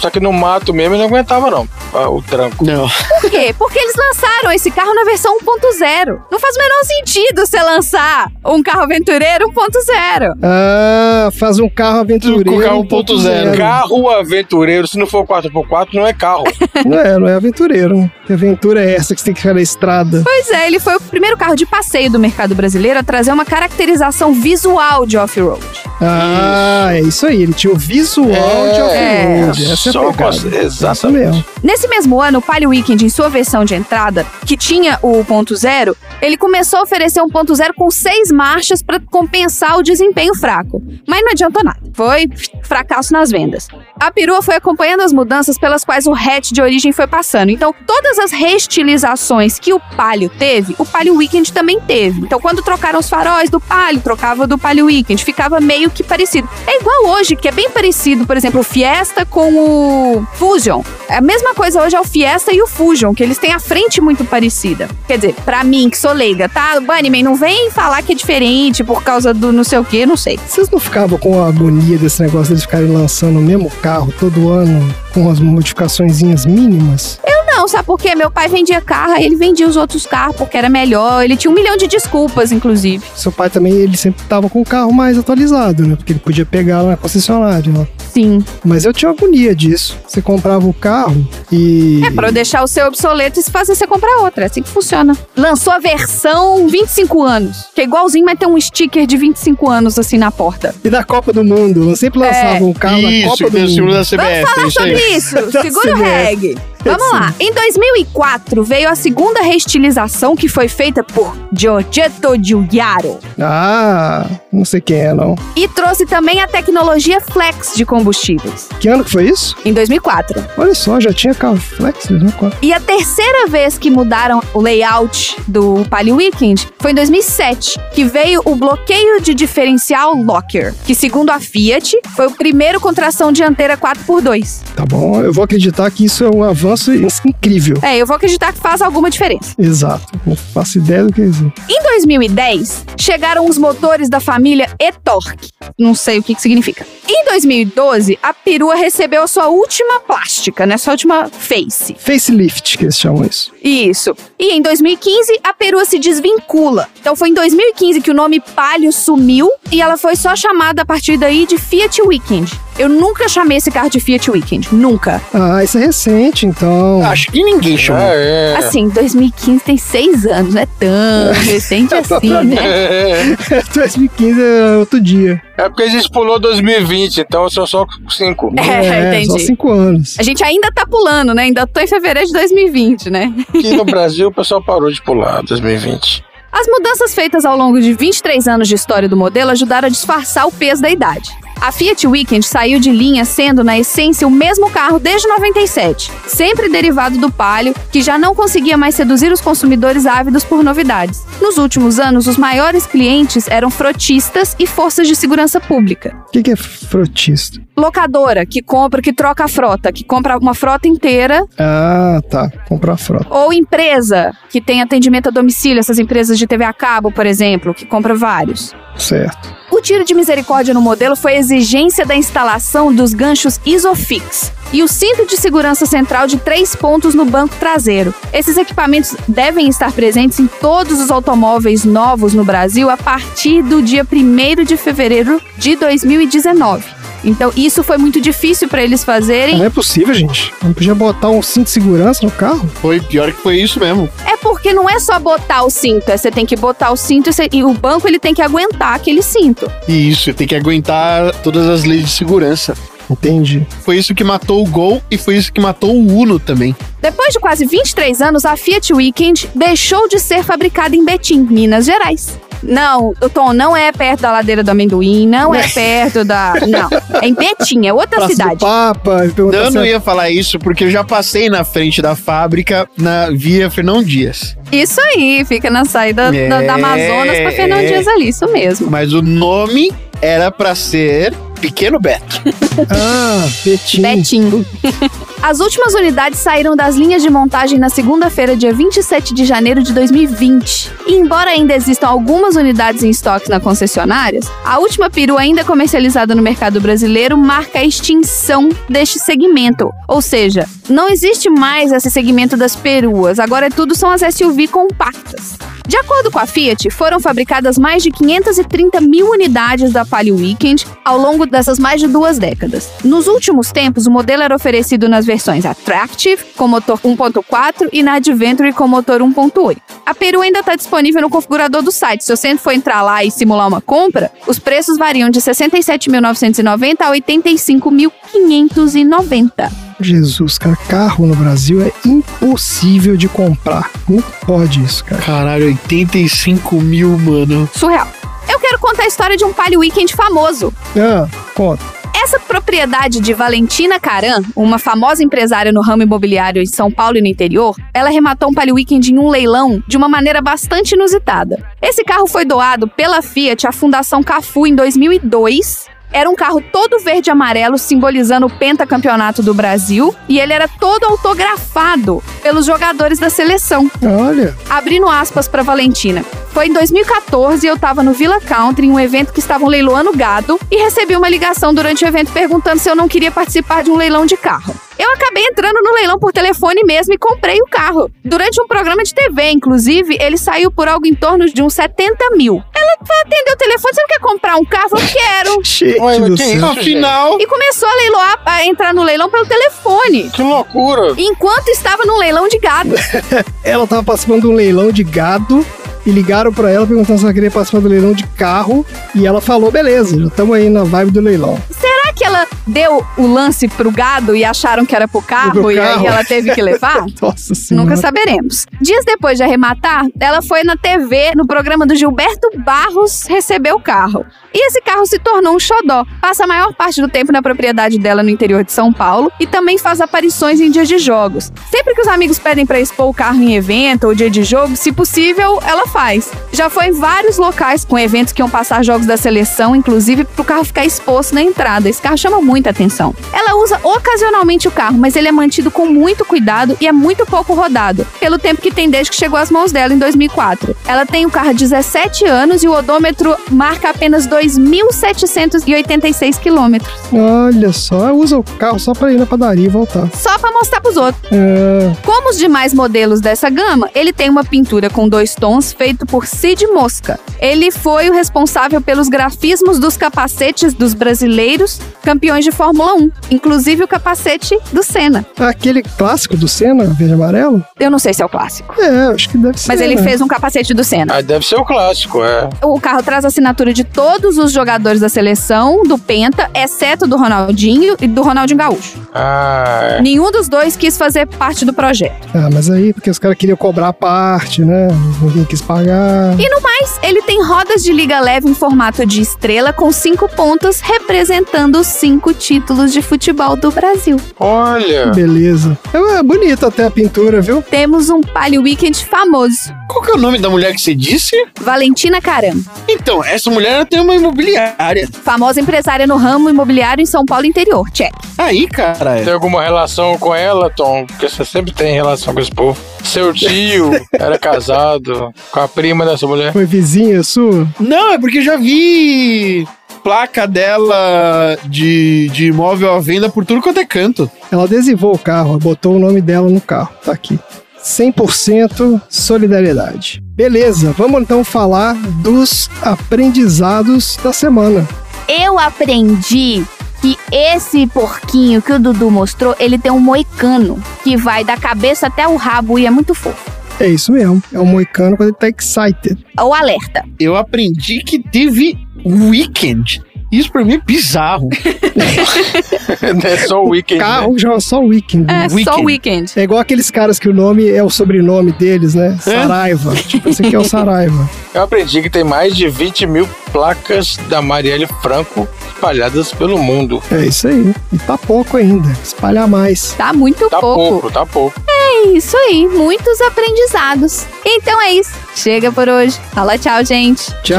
B: Só que no mato mesmo ele não aguentava, não. O tranco.
A: Não.
C: Por quê? Porque eles lançaram esse carro na versão 1.0. Não faz o menor sentido você lançar um carro aventureiro 1.0.
D: Ah, faz um carro aventureiro.
A: Com carro 1.0.
B: Carro aventureiro, se não for 4x4, não é carro.
D: Não é, não é aventureiro. Que aventura é essa que você tem que ficar na estrada?
C: Pois é, ele foi o primeiro carro de passeio do mercado brasileiro a trazer uma caracterização visual de off-road.
D: Ah, é isso aí. Ele tinha o visual de off-road. Essa é a Isso
B: Exatamente.
C: Nesse mesmo ano, o Palio Weekend, em sua versão de entrada, que tinha o 1.0, ele começou a oferecer um 1.0 com seis marchas para compensar o desempenho fraco. Mas não adiantou nada. Foi fracasso nas vendas. A perua foi acompanhando as mudanças pelas quais o hatch de origem foi passando. Então, todas as reestilizações que o Palio teve, o Palio Weekend também teve. Então, quando trocaram os faróis do Palio, trocava do Palio Weekend, ficava meio que parecido. É igual hoje, que é bem parecido, por exemplo, o Fiesta com o Fusion. É a mesma coisa hoje é o Fiesta e o Fusion, que eles têm a frente muito parecida. Quer dizer, pra mim, que sou leiga, tá? Bunnyman, não vem falar que é diferente por causa do não sei o que, não sei.
D: Vocês não ficavam com a agonia desse negócio deles ficarem lançando o mesmo carro todo ano com as modificaçõezinhas mínimas?
C: Não, sabe por quê? Meu pai vendia carro, ele vendia os outros carros porque era melhor. Ele tinha um milhão de desculpas, inclusive.
D: Seu pai também, ele sempre tava com o carro mais atualizado, né? Porque ele podia pegar lá na concessionária, né?
C: Sim.
D: Mas eu tinha agonia disso. Você comprava o carro e...
C: É pra eu deixar o seu obsoleto e se fazer você comprar outra. É assim que funciona. Lançou a versão 25 anos. Que é igualzinho, mas tem um sticker de 25 anos assim na porta.
D: E da Copa do Mundo. Eu sempre lançava um carro da
A: Isso,
D: Copa
A: que
D: do Mundo.
A: da CBF.
C: Vamos
A: é
C: falar
A: isso aí.
C: sobre isso.
D: Da
C: Segura o
D: CBF.
C: Vamos lá. Em 2004 veio a segunda reestilização que foi feita por Giorgetto Giuliaro.
D: Ah, não sei quem é, não.
C: E trouxe também a tecnologia flex de combustíveis.
D: Que ano que foi isso?
C: Em 2004.
D: Olha só, já tinha carro flex 2004.
C: E a terceira vez que mudaram o layout do Palio Weekend foi em 2007, que veio o bloqueio de diferencial Locker, que segundo a Fiat, foi o primeiro com tração dianteira 4x2.
D: Tá bom, eu vou acreditar que isso é um avanço incrível.
C: É, eu vou acreditar que faz alguma diferença.
D: Exato. Não faço ideia do que é isso.
C: Em 2010, chegaram os motores da família e-Torque. Não sei o que, que significa. Em 2012, a perua recebeu a sua última plástica, né? Sua última face.
D: Facelift, que eles chamam isso.
C: Isso. E em 2015, a perua se desvincula. Então foi em 2015 que o nome Palio sumiu e ela foi só chamada a partir daí de Fiat Weekend. Eu nunca chamei esse carro de Fiat Weekend. Nunca.
D: Ah, isso é recente, então.
A: Acho que ninguém chamou.
B: É, é.
C: Assim, 2015 tem seis anos, não é tão recente assim, né?
D: 2015 é outro dia.
B: É porque a gente pulou 2020, então são só cinco.
C: É,
D: só
C: entendi.
D: cinco anos.
C: A gente ainda tá pulando, né? Ainda tô em fevereiro de 2020, né?
B: Aqui no Brasil o pessoal parou de pular 2020.
C: As mudanças feitas ao longo de 23 anos de história do modelo ajudaram a disfarçar o peso da idade. A Fiat Weekend saiu de linha sendo, na essência, o mesmo carro desde 97, sempre derivado do Palio, que já não conseguia mais seduzir os consumidores ávidos por novidades. Nos últimos anos, os maiores clientes eram frotistas e forças de segurança pública.
D: O que, que é frotista?
C: Locadora, que compra, que troca a frota, que compra uma frota inteira
D: Ah, tá. Comprar a frota.
C: ou empresa que tem atendimento a domicílio, essas empresas de TV a cabo, por exemplo, que compra vários.
D: Certo.
C: O tiro de misericórdia no modelo foi exigência da instalação dos ganchos Isofix e o cinto de segurança central de três pontos no banco traseiro. Esses equipamentos devem estar presentes em todos os automóveis novos no Brasil a partir do dia 1 de fevereiro de 2019. Então, isso foi muito difícil para eles fazerem
D: Não é possível, gente. Não podia botar um cinto de segurança no carro?
A: Foi pior que foi isso mesmo.
C: É porque não é só botar o cinto, é você tem que botar o cinto e, você- e o banco ele tem que aguentar aquele cinto.
A: E isso, tem que aguentar todas as leis de segurança.
D: Entendi.
A: Foi isso que matou o Gol e foi isso que matou o Uno também.
C: Depois de quase 23 anos, a Fiat Weekend deixou de ser fabricada em Betim, Minas Gerais. Não, o Tom não é perto da ladeira do amendoim, não é perto da. Não. É em Betim, é outra
D: Praça do
C: cidade.
D: Papa. perguntar
A: Eu não
D: é-
A: ia falar isso porque eu já passei na frente da fábrica na via Fernão Dias.
C: Isso aí, fica na saída da, da
A: É.
C: Amazonas pra Fernão Dias ali, isso mesmo.
A: Mas o nome era pra ser Pequeno Beto.
D: Ah, Betim.
C: Betim. As últimas unidades saíram das linhas de montagem na segunda-feira, dia 27 de janeiro de 2020. E embora ainda existam algumas unidades em estoque na concessionárias, a última peru ainda comercializada no mercado brasileiro marca a extinção deste segmento. Ou seja, não existe mais esse segmento das peruas, agora tudo são as SUV compactas. De acordo com a Fiat, foram fabricadas mais de 530 mil unidades da Palio Weekend ao longo dessas mais de duas décadas. Nos últimos tempos, o modelo era oferecido nas versões Attractive, com motor 1.4, e na Adventure, com motor 1.8. A Peru ainda está disponível no configurador do site. Se você for entrar lá e simular uma compra, os preços variam de 67.990 a 85.590.
D: Jesus, cara, carro no Brasil é impossível de comprar. Não pode isso, cara.
A: Caralho, 85 mil, mano.
C: Surreal. Eu quero contar a história de um Palio Weekend famoso.
D: Ah, conta.
C: Essa propriedade de Valentina Caran, uma famosa empresária no ramo imobiliário em São Paulo e no interior, ela arrematou um Palio Weekend em um leilão de uma maneira bastante inusitada. Esse carro foi doado pela Fiat à Fundação Cafu em 2002. Era um carro todo verde e amarelo, simbolizando o pentacampeonato do Brasil, e ele era todo autografado pelos jogadores da seleção.
D: Olha,
C: Abrindo aspas para Valentina. Foi em 2014 eu tava no Villa Country, em um evento que estavam leiloando gado, e recebi uma ligação durante o evento perguntando se eu não queria participar de um leilão de carro. Eu acabei entrando no leilão por telefone mesmo e comprei o carro. Durante um programa de TV, inclusive, ele saiu por algo em torno de uns 70 mil. Ela atendeu o telefone, você não quer comprar um carro? Eu quero.
D: gente
B: mas
D: do
B: que isso?
A: Afinal,
C: E começou a leiloar, a entrar no leilão pelo telefone.
B: Que loucura!
C: Enquanto estava no leilão de gado.
D: Ela tava participando de um leilão de gado e ligaram pra ela perguntando se ela queria participar do leilão de carro. E ela falou: beleza, já estamos aí na vibe do leilão.
C: Será que ela deu o lance pro gado e acharam que era pro carro,
D: Pro
C: e
D: carro.
C: aí ela teve que levar?
D: Nossa senhora.
C: Nunca saberemos. Dias depois de arrematar, ela foi na TV, no programa do Gilberto Barros, receber o carro. E esse carro se tornou um xodó. Passa a maior parte do tempo na propriedade dela no interior de São Paulo e também faz aparições em dias de jogos. Sempre que os amigos pedem pra expor o carro em evento ou dia de jogo, se possível, ela faz. Já foi em vários locais com eventos que iam passar jogos da seleção, inclusive pro carro ficar exposto na entrada. Esse carro chama muita atenção. Ela usa ocasionalmente o carro, mas ele é mantido com muito cuidado e é muito pouco rodado, pelo tempo que tem desde que chegou às mãos dela em 2004. Ela tem o carro há 17 anos e o odômetro marca apenas 2.786 quilômetros.
D: Olha só, usa o carro só pra ir na padaria e voltar.
C: Só pra mostrar pros outros.
D: É,
C: Como os demais modelos dessa gama, ele tem uma pintura com dois tons feito por Cid Mosca. Ele foi o responsável pelos grafismos dos capacetes dos brasileiros campeões de Fórmula 1, inclusive o capacete do Senna.
D: aquele clássico do Senna, verde e amarelo?
C: Eu não sei se é o clássico,
D: É, acho que deve ser.
C: mas ele
D: né?
C: fez um capacete do Senna.
B: Ah, deve ser o clássico, é.
C: O carro traz a assinatura de todos os jogadores da seleção, do Penta, exceto do Ronaldinho e do Ronaldinho Gaúcho.
B: Ah.
C: Nenhum dos dois quis fazer parte do projeto.
D: Ah, mas aí, porque os caras queriam cobrar a parte, né? Ninguém quis pagar.
C: E no mais, ele tem rodas de liga leve em formato de estrela com cinco pontos, representando os cinco títulos de futebol do Brasil.
B: Olha.
D: Beleza. É, é bonito até a pintura, viu?
C: Temos um Palio Weekend famoso,
A: qual que é o nome da mulher que você disse?
C: Valentina Caram,
A: Então, essa mulher tem uma imobiliária.
C: famosa empresária no ramo imobiliário em São Paulo interior. Check.
A: Aí, cara.
B: Tem alguma relação com ela, Tom? Porque você sempre tem relação com esse povo. Seu tio era casado com a prima dessa mulher.
D: Foi vizinha sua?
A: Não, é porque eu já vi placa dela de, de imóvel à venda por tudo quanto é canto.
D: Ela adesivou o carro, botou o nome dela no carro. Tá aqui. 100% solidariedade. Beleza, vamos então falar dos aprendizados da semana.
C: Eu aprendi que esse porquinho que o Dudu mostrou, ele tem um moicano que vai da cabeça até o rabo e é muito fofo.
D: É isso mesmo. É um moicano quando ele tá excited.
C: O alerta.
A: Eu aprendi que teve weekend Isso pra mim é bizarro.
B: é só o weekend. né?
D: Carro já é só o Weekend.
C: É, só
A: Weekend.
C: weekend.
D: É igual aqueles caras que o nome é o sobrenome deles, né? Saraiva. Tipo, esse aqui é o Saraiva.
B: Eu aprendi que tem mais de 20 mil placas da Marielle Franco espalhadas pelo mundo.
D: É isso aí. E tá pouco ainda. Espalhar mais.
C: Tá muito
B: Tá
C: pouco.
B: pouco, tá pouco.
C: É isso aí, muitos aprendizados. Então é isso. Chega por hoje. Fala tchau, gente.
D: Tchau.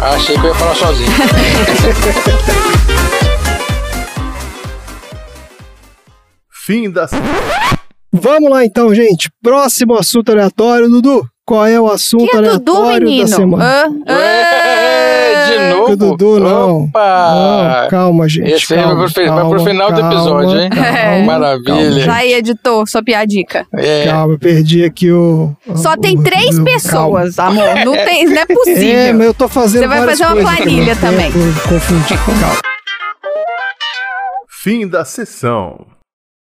B: Achei que eu ia falar sozinho.
F: Fim da
D: Vamos lá então, gente. Próximo assunto aleatório, Dudu. Qual é o assunto
C: Que é Dudu,
D: aleatório
C: menino?
D: da semana?
C: Ah,
B: Ué, de
C: ah.
B: novo?
D: Que Dudu, não.
B: Opa!
D: Não, calma, gente.
B: Esse vai
D: calma,
B: pro, vai pro
D: calma,
B: final do
D: calma,
B: episódio, hein?
C: É.
B: Maravilha.
C: Já aí, editor, sua piadica.
B: É,
D: Calma, eu perdi aqui o.
C: Só
D: o-
C: tem três
D: o-
C: pessoas, amor. Não, tem, não é
D: Calma.
C: possível.
D: É, mas eu tô fazendo
C: Você vai fazer uma planilha
D: né?
C: também.
D: Eu Confundi. Calma.
F: fim da sessão.